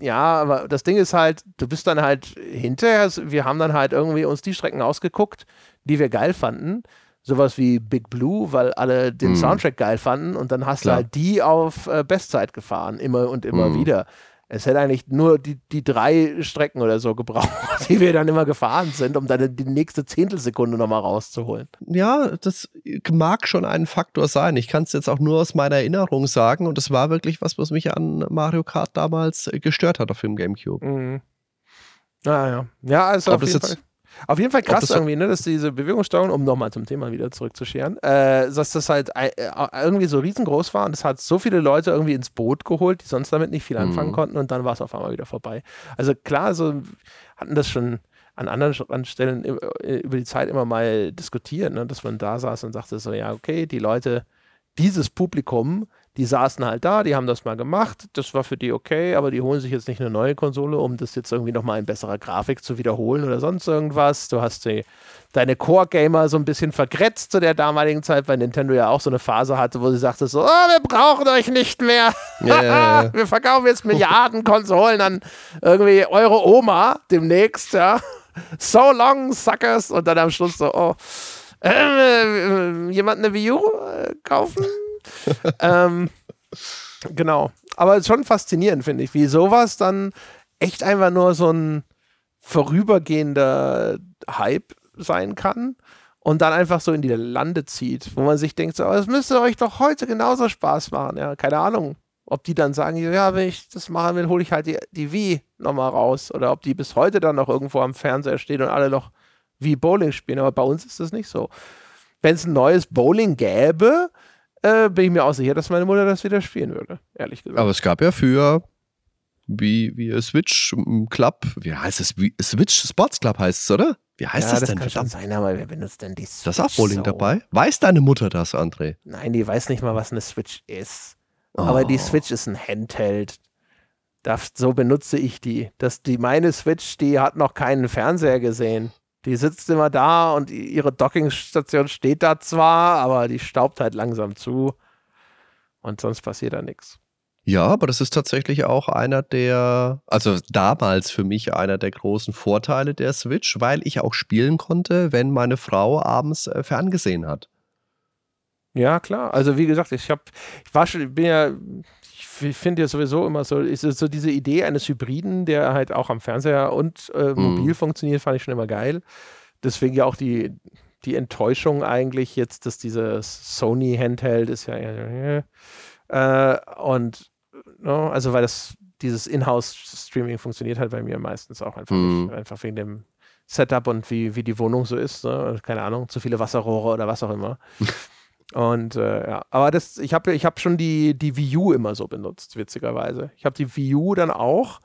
ja, aber das Ding ist halt, du bist dann halt hinterher, wir haben dann halt irgendwie uns die Strecken ausgeguckt, die wir geil fanden. Sowas wie Big Blue, weil alle den Mhm. Soundtrack geil fanden und dann hast Klar. du halt die auf äh, Bestzeit gefahren, immer und immer Mhm. wieder. Es hätte eigentlich nur die, die drei Strecken oder so gebraucht, die wir dann immer gefahren sind, um dann die nächste Zehntelsekunde nochmal rauszuholen. Ja, das mag schon ein Faktor sein. Ich kann es jetzt auch nur aus meiner Erinnerung sagen und das war wirklich was, was mich an Mario Kart damals äh, gestört hat auf dem Gamecube. Mhm. Naja. Ja, also Ob auf das jeden jetzt- Fall. Auf jeden Fall krass das- irgendwie, ne, dass diese Bewegungssteuerung, um nochmal zum Thema wieder zurückzuscheren, äh, dass das halt äh, irgendwie so riesengroß war und es hat so viele Leute irgendwie ins Boot geholt, die sonst damit nicht viel anfangen Mhm. konnten und dann war es auf einmal wieder vorbei. Also klar, so hatten das schon an anderen Stellen äh, über die Zeit immer mal diskutiert, ne, dass man da saß und sagte so, ja, okay, die Leute, dieses Publikum, die saßen halt da, die haben das mal gemacht, das war für die okay, aber die holen sich jetzt nicht eine neue Konsole, um das jetzt irgendwie nochmal in besserer Grafik zu wiederholen oder sonst irgendwas. Du hast die, deine Core-Gamer so ein bisschen vergrätzt zu der damaligen Zeit, weil Nintendo ja auch so eine Phase hatte, wo sie sagte so, oh, wir brauchen euch nicht mehr. Ja. wir verkaufen jetzt Milliarden Konsolen an irgendwie eure Oma demnächst, ja. So long, suckers. Und dann am Schluss so, oh, ähm, äh, jemand eine Wii U äh, kaufen? ähm, genau. Aber schon faszinierend, finde ich, wie sowas dann echt einfach nur so ein vorübergehender Hype sein kann und dann einfach so in die Lande zieht, wo man sich denkt, so, "Aber das müsste euch doch heute genauso Spaß machen. Ja, keine Ahnung. Ob die dann sagen, ja, wenn ich das machen will, hole ich halt die, die Wii nochmal raus. Oder ob die bis heute dann noch irgendwo am Fernseher stehen und alle noch wie Bowling spielen. Aber bei uns ist das nicht so. Wenn es ein neues Bowling gäbe, äh, bin ich mir auch sicher, dass meine Mutter das wieder spielen würde. Ehrlich gesagt. Aber es gab ja für wie, wie Switch ähm, Club, wie heißt es? Wie, Switch Sports Club heißt es, oder? Wie heißt ja, das das denn? kann schon sein, aber wer benutzt denn die Da ist auch Switch Bowling so? dabei. Weiß deine Mutter das, André? Nein, die weiß nicht mal, was eine Switch ist. Aber die Oh. Switch ist ein Handheld. Das, so benutze ich die. Das, die. Meine Switch, die hat noch keinen Fernseher gesehen. Die sitzt immer da und ihre Dockingstation steht da zwar, aber die staubt halt langsam zu. Und sonst passiert da nichts. Ja, aber das ist tatsächlich auch einer der, also damals für mich einer der großen Vorteile der Switch, weil ich auch spielen konnte, wenn meine Frau abends äh, ferngesehen hat. Ja, klar. Also wie gesagt, ich habe, ich war schon, bin ja, finde ja sowieso immer so, ist es so diese Idee eines Hybriden, der halt auch am Fernseher und äh, mobil funktioniert, fand ich schon immer geil. Deswegen ja auch die, die Enttäuschung eigentlich jetzt, dass dieses Sony Handheld ist ja, ja, ja äh, und no, also weil das dieses Inhouse-Streaming funktioniert halt bei mir meistens auch einfach Mhm. nicht, einfach wegen dem Setup und wie, wie die Wohnung so ist, ne? keine Ahnung, zu viele Wasserrohre oder was auch immer. Und äh, ja, aber das, ich habe ich hab schon die, die Wii U immer so benutzt, witzigerweise. Ich habe die Wii U dann auch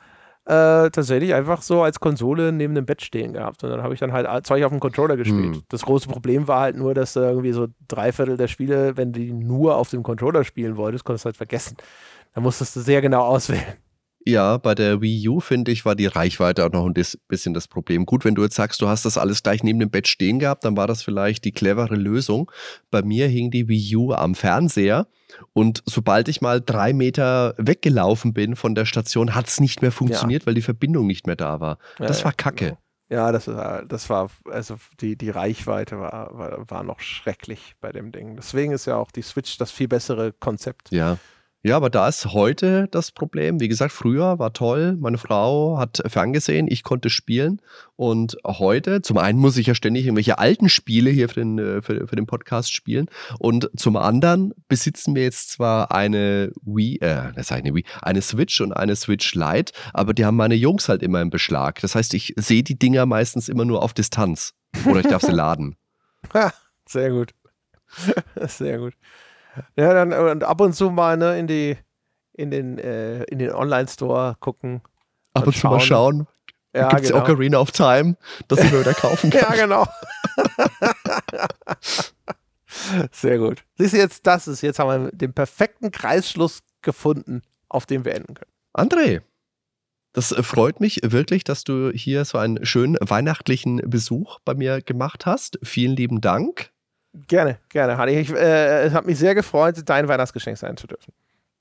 äh, tatsächlich einfach so als Konsole neben dem Bett stehen gehabt. Und dann habe ich dann halt Zeug auf dem Controller gespielt. Hm. Das große Problem war halt nur, dass da irgendwie so drei Viertel der Spiele, wenn du die nur auf dem Controller spielen wolltest, konntest du halt vergessen. Da musstest du sehr genau auswählen. Ja, bei der Wii U, finde ich, war die Reichweite auch noch ein bisschen das Problem. Gut, wenn du jetzt sagst, du hast das alles gleich neben dem Bett stehen gehabt, dann war das vielleicht die clevere Lösung. Bei mir hing die Wii U am Fernseher und sobald ich mal drei Meter weggelaufen bin von der Station, hat es nicht mehr funktioniert, weil die Verbindung nicht mehr da war. Das Ja, war ja, kacke. genau. Ja, das war, das war, also die, die Reichweite war, war, war noch schrecklich bei dem Ding. Deswegen ist ja auch die Switch das viel bessere Konzept. Ja. Ja, aber da ist heute das Problem. Wie gesagt, früher war toll. Meine Frau hat ferngesehen, ich konnte spielen. Und heute, zum einen muss ich ja ständig irgendwelche alten Spiele hier für den, äh, für, für den Podcast spielen. Und zum anderen besitzen wir jetzt zwar eine Wii, äh, das heißt eine Wii, eine Switch und eine Switch Lite, aber die haben meine Jungs halt immer im Beschlag. Das heißt, ich sehe die Dinger meistens immer nur auf Distanz. Oder ich darf sie laden. Ha, sehr gut. sehr gut. Ja, dann und ab und zu mal ne, in die in den, äh, in den Online-Store gucken. Ab Und und zu mal schauen. Ja, Gibt es genau. Ocarina of Time, dass ich mir wieder kaufen kann. Ja, genau. Sehr gut. Siehst du jetzt, das ist, jetzt haben wir den perfekten Kreisschluss gefunden, auf dem wir enden können. André, das äh, freut mich wirklich, dass du hier so einen schönen weihnachtlichen Besuch bei mir gemacht hast. Vielen lieben Dank. Gerne, gerne, Hanni. Ich, äh, es hat mich sehr gefreut, dein Weihnachtsgeschenk sein zu dürfen.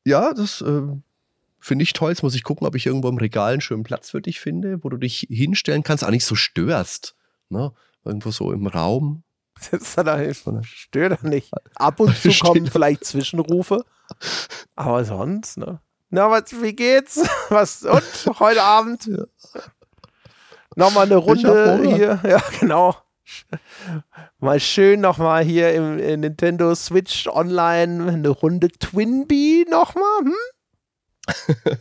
Ja, das äh, finde ich toll. Jetzt muss ich gucken, ob ich irgendwo im Regal einen schönen Platz für dich finde, wo du dich hinstellen kannst, auch nicht so störst. Ne? Irgendwo so im Raum. Das hat er, stört er nicht. Ab und zu kommen da. vielleicht Zwischenrufe. Aber sonst, ne? Na, was, wie geht's? Was, und heute Abend? Ja. Nochmal eine Runde hier. Ja, genau. Mal schön nochmal hier im, im Nintendo Switch Online eine Runde Twinbee nochmal. Hm?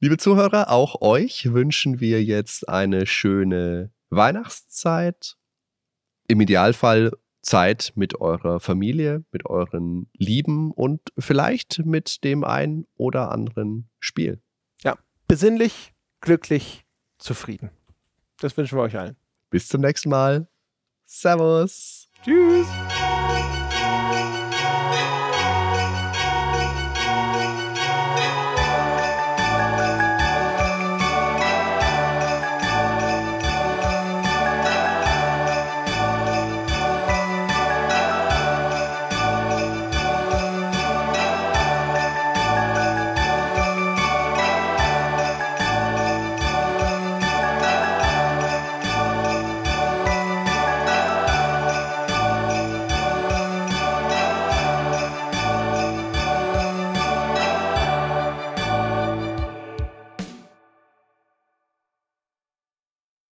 Liebe Zuhörer, auch euch wünschen wir jetzt eine schöne Weihnachtszeit. Im Idealfall Zeit mit eurer Familie, mit euren Lieben und vielleicht mit dem ein oder anderen Spiel. Besinnlich, glücklich, zufrieden. Das wünschen wir euch allen. Bis zum nächsten Mal. Servus. Tschüss.